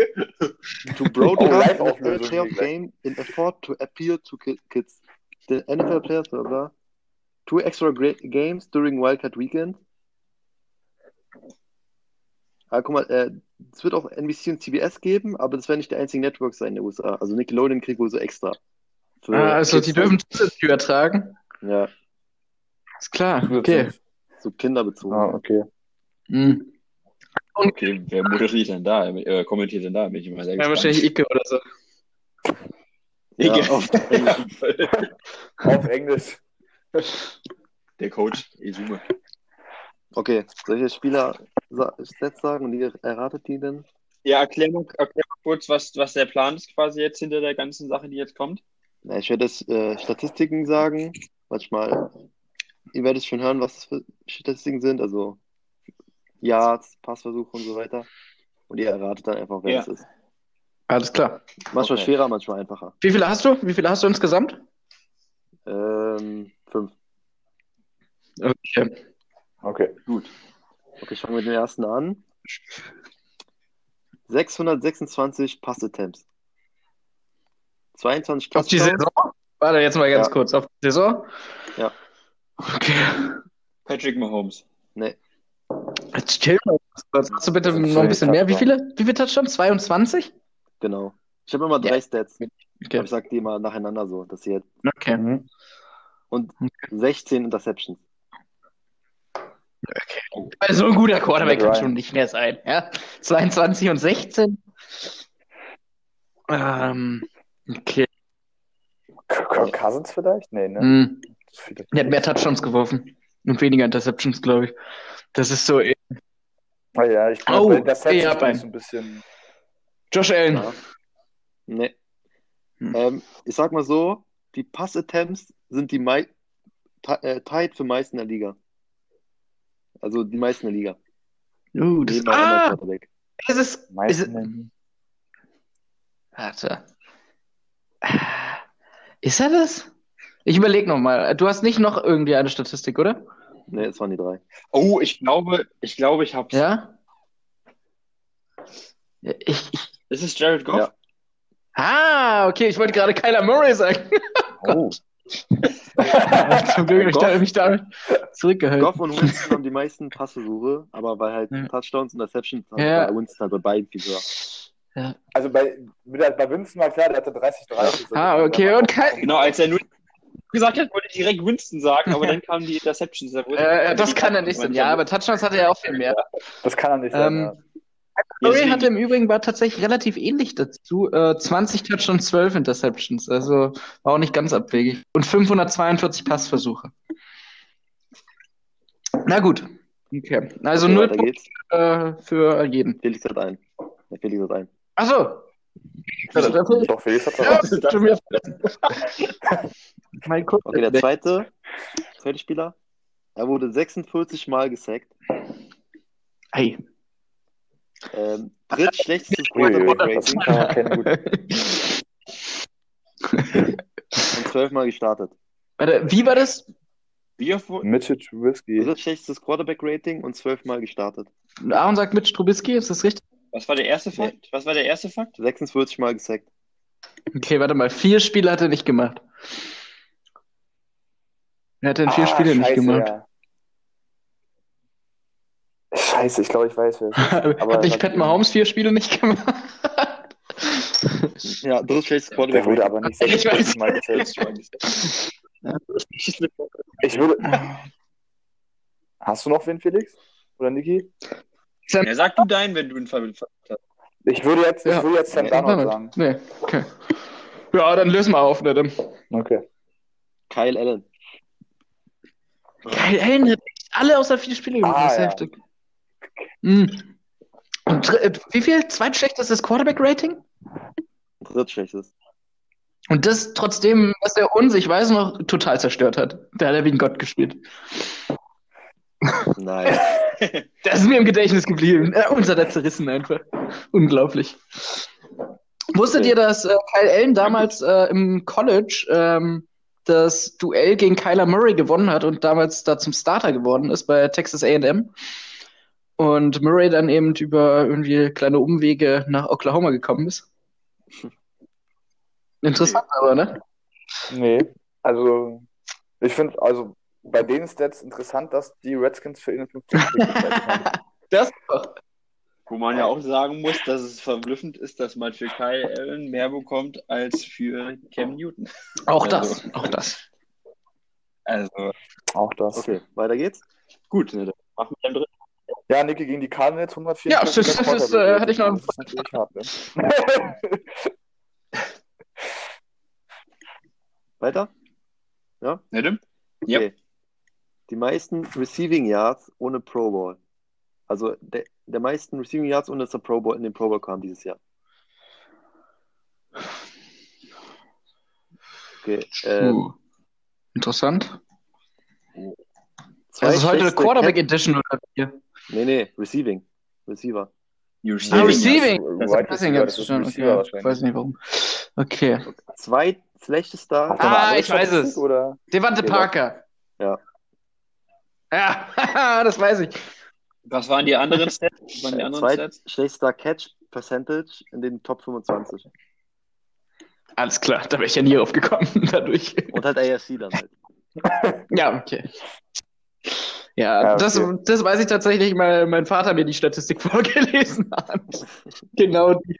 To Oh, broadcast an Live-Auflösung NFL playoff gleich. game in effort to appeal to ki- kids. The NFL players, bla. Two extra games during Wildcard Weekend. Ah, guck mal, äh, es wird auch NBC und CBS geben, aber das werden nicht die einzigen Networks sein in den USA. Also Nickelodeon kriegt wohl so extra. Ah, also Kids die dürfen zusätzlich übertragen. Ja, Ist klar. Okay. so kinderbezogen. Ah, okay. Hm. Okay, wer moderiert denn da? Äh, kommentiert denn da? Bin ich immer sehr Ja, wahrscheinlich Icke oder so. Ja, Icke. auf Auf Englisch. Der Coach, Izume. Okay, soll ich jetzt Spieler Stats sagen und ihr erratet die denn? Ja, erklär mal, erklär mal kurz, was, was der Plan ist quasi jetzt hinter der ganzen Sache, die jetzt kommt. Na, ich werde jetzt äh, Statistiken sagen. Manchmal, ihr werdet schon hören, was das für Statistiken sind, also Yards, Passversuche und so weiter. Und ihr erratet dann einfach, wer Ja. es ist. Alles klar. Manchmal Okay. schwerer, manchmal einfacher. Wie viele hast du? Wie viele hast du insgesamt? Ähm, fünf. Okay. Okay. Gut. Okay, ich fange mit dem ersten an. 626 Pass-Attempts. 22 Auf die Touchdowns. Saison? Warte, jetzt mal ganz Ja. kurz. Auf die Saison? Ja. Okay. Patrick Mahomes. Nee, Jetzt chill mal. Hast du bitte sind noch ein bisschen mehr? Wie viele? Wie viele Touchdowns? 22? genau. Ich habe immer drei Ja. Stats. Okay. Aber ich sag die mal nacheinander so, dass ihr Okay. Mhm. und 16 Interceptions. Also ein guter Quarterback kann schon nicht mehr sein. Ja? 22 und 16. Ähm, okay. Kirk Cousins vielleicht? Nee, ne? Vielleicht- Der hat mehr Touchdowns geworfen. Und weniger Interceptions, glaube ich. Das ist so. Ah, ja, ich bin Oh, bei der Set ein bisschen. Josh Allen. Ja. Nee. Hm. Ähm, ich sag mal so, die Pass-Attempts sind die mei äh, tied für meisten in der Liga. Also die meisten in der Liga. Uh, das, anderen ah, es ist. Ist, Meisten warte. Ist er das? Ich überlege nochmal. Du hast nicht noch irgendwie eine Statistik, oder? Nee, es waren die drei. Oh, ich glaube, ich glaube, ich hab's. Ja? Ja, Ich, ich, Ist es Jared Goff? Ja. Ah, okay, ich wollte gerade Kyler Murray sagen. (laughs) Oh. Zum Glück habe ich da, mich damit zurückgehalten. Goff und Winston haben die meisten Passversuche, aber weil halt Ja. Touchdowns und Interceptions haben Ja. bei Winston halt bei beiden viel höher. Also bei, bei Winston war klar, der hatte 30, 30. Ah, okay, und Ky Genau, als er nur gesagt hat, wollte ich direkt Winston sagen, aber (laughs) dann kamen die Interceptions. Da äh, das kann er nicht sein. Ja, aber Touchdowns hatte er auch viel mehr. Das kann er nicht sein. Ähm, ja. Murray hatte im Übrigen war tatsächlich relativ ähnlich dazu. Äh, 20 Touchdowns, 12 Interceptions. Also war auch nicht ganz abwegig. Und 542 Passversuche. Na gut. Okay. Also Okay, null Punkte äh, für jeden. Felix hat einen. Der Felix hat einen. Achso. Doch, Felix hat Ja, ja. (laughs) mein Kumpel. Okay, der zweite, zweite Spieler. Er wurde 46 Mal gesackt. Hey. Ähm, das Quarterback-Rating (laughs) und 12 Mal gestartet. Warte, wie war das? Wie oft Mitchell Trubisky. Drittschlechtestes Quarterback-Rating und 12 Mal gestartet. Aaron sagt Mitch Trubisky, ist das richtig? Was war der erste Fakt? Was war der erste Fakt? 46 Mal gesackt. Okay, warte mal. Vier Spiele hat er nicht gemacht. Er hat in vier Ah, Spiele nicht scheiße, gemacht. ja. Scheiße, ich glaube, ich weiß es. (laughs) Hat nicht Pat Mahomes vier Spiele nicht gemacht? Ja, drittschlechtestes Der wurde aber nicht Ich weiß. 46 Mal gezählt. Ich würde. (laughs) Hast du noch wen, Felix? Oder Niki? Ja, sag du deinen, wenn du ihn ver ver- Ich würde jetzt, Ja. ich würde jetzt Sam Darnold sagen. Nee, okay. Ja, dann lösen wir auf, ne? Dann. Okay. Kyle Allen. Geil, Allen hat alle außer vier Spiele gemacht. Ah, das ist ja. heftig. Mhm. Und äh, wie viel? Zweitschlechtestes Quarterback-Rating? Drittschlechtestes. Und das trotzdem, dass er uns, ich weiß noch, total zerstört hat. Da hat er wie ein Gott gespielt. Nein. (laughs) Das ist mir im Gedächtnis geblieben. Äh, uns hat er zerrissen einfach. Unglaublich. Wusstet Okay. ihr, dass äh, Kyle Allen damals äh, im College ähm, das Duell gegen Kyler Murray gewonnen hat und damals da zum Starter geworden ist bei Texas A&M? Und Murray dann eben über irgendwie kleine Umwege nach Oklahoma gekommen ist. (laughs) Interessant aber, ne? Nee. Also, ich finde, also bei den Stats interessant, dass die Redskins für ihn 15 Stück gezahlt haben. Das doch. Wo man ja auch sagen muss, dass es verblüffend ist, dass man für Kyle Allen mehr bekommt als für Cam Newton. Auch Also. das, auch das. Also, Auch das. Okay, weiter geht's. gut, ne, dann machen wir den dritten. Ja, Niki gegen die Cardinals 104. Ja, das- das- das, äh, hatte ich noch- Das natürlich hart, ne? (laughs) Weiter? Ja. Okay. Die meisten Receiving Yards ohne Pro Bowl. Also der, der meisten Receiving Yards ohne dass der Pro Bowl in den Pro Bowl kam dieses Jahr. Okay. Äh, Puh. Interessant. zwei Das ist heute schlechteste Quarterback Catch- Edition oder wie? Nee, nee, Receiving. Receiver. Ah, receiving. Receiving. Das Das ist ich Receiver, jetzt das ist schon. Receiver Okay. wahrscheinlich. Weiß nicht warum. Okay. Zwei schlechtester. Eine Ah, ich weiß es. Oder? Devante Parker. Ja. Ja, (laughs) das weiß ich. Was waren die anderen (laughs) Stats? Was waren die anderen Stats? Zweitschlechtester Catch Percentage in den Top 25. Alles klar, da wäre ich ja nie aufgekommen (laughs) dadurch. Und halt AFC dann halt. (laughs) Ja, okay. Ja, Ja, okay. Das, das weiß ich tatsächlich, weil mein Vater mir die Statistik vorgelesen hat. genau die.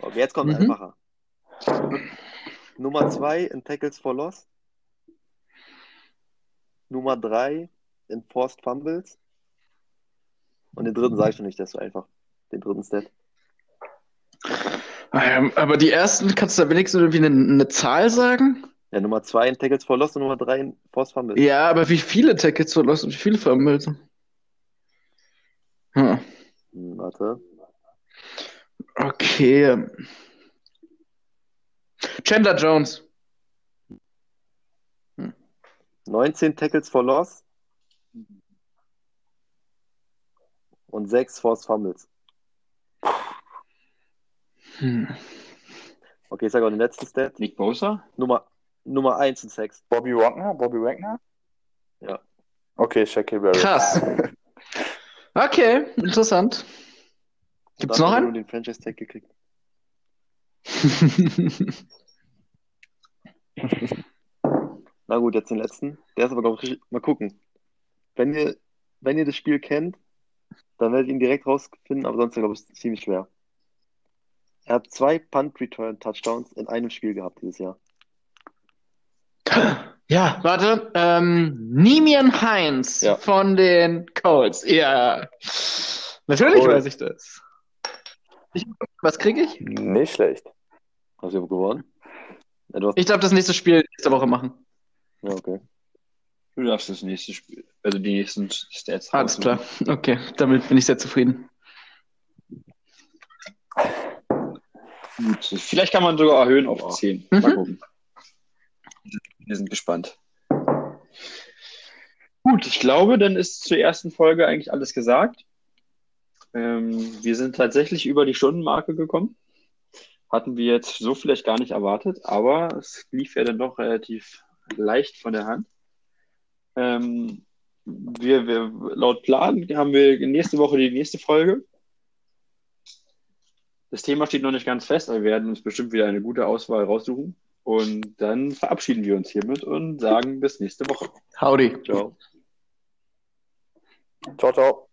Okay, jetzt kommt Mhm. einfacher. Nummer zwei in Tackles for Loss. Nummer drei in Forced Fumbles. Und den dritten sage ich noch nicht, das ist so einfach. Den dritten Stat. Ähm, Aber die ersten, kannst du da wenigstens irgendwie eine, eine Zahl sagen? Ja, Nummer zwei in Tackles for Loss und Nummer drei in Forced Fumbles. Ja, aber wie viele Tackles so los und wie viele Fumbles? Hm. Hm, warte. Okay. Chandler Jones. 19 Tackles for Loss. Und sechs Forced Fumbles. Hm. Okay, ich sage auch den letzten Stat. Nick Bosa? Nummer, Nummer eins in Sex. Bobby Wagner? Bobby Wagner? Ja. Okay, Shaquille Barrett. Krass. (laughs) Okay, interessant. Und Gibt's dann noch einen? nur den Franchise Tag gekriegt. (laughs) Na gut, jetzt den letzten. Der ist aber, glaube ich, mal gucken. Wenn ihr, wenn ihr das Spiel kennt, dann werdet ihr ihn direkt rausfinden, aber sonst, glaube ich, ist es ziemlich schwer. Er hat zwei Punt-Return-Touchdowns in einem Spiel gehabt dieses Jahr. Ja, warte. Ähm, Nimian Heinz Ja. von den Colts. Ja. Natürlich Cool. weiß ich das. Ich, was kriege ich? Nicht schlecht. Hast du gewonnen? Ja, du hast, Ich darf das nächste Spiel nächste Woche machen. ja, okay. Du darfst das nächste Spiel, also die nächsten Stats Alles raussuchen. klar. Okay, damit bin ich sehr zufrieden. Gut. Vielleicht kann man sogar erhöhen auf 10. Mal Mhm. gucken. Wir sind gespannt. Gut, ich glaube, dann ist zur ersten Folge eigentlich alles gesagt. Ähm, wir sind tatsächlich über die Stundenmarke gekommen. Hatten wir jetzt so vielleicht gar nicht erwartet, aber es lief ja dann doch relativ leicht von der Hand. Ähm, wir, wir, laut Plan haben wir nächste Woche die nächste Folge. Das Thema steht noch nicht ganz fest, aber wir werden uns bestimmt wieder eine gute Auswahl raussuchen. Und dann verabschieden wir uns hiermit und sagen bis nächste Woche. Howdy. Ciao. Ciao, ciao.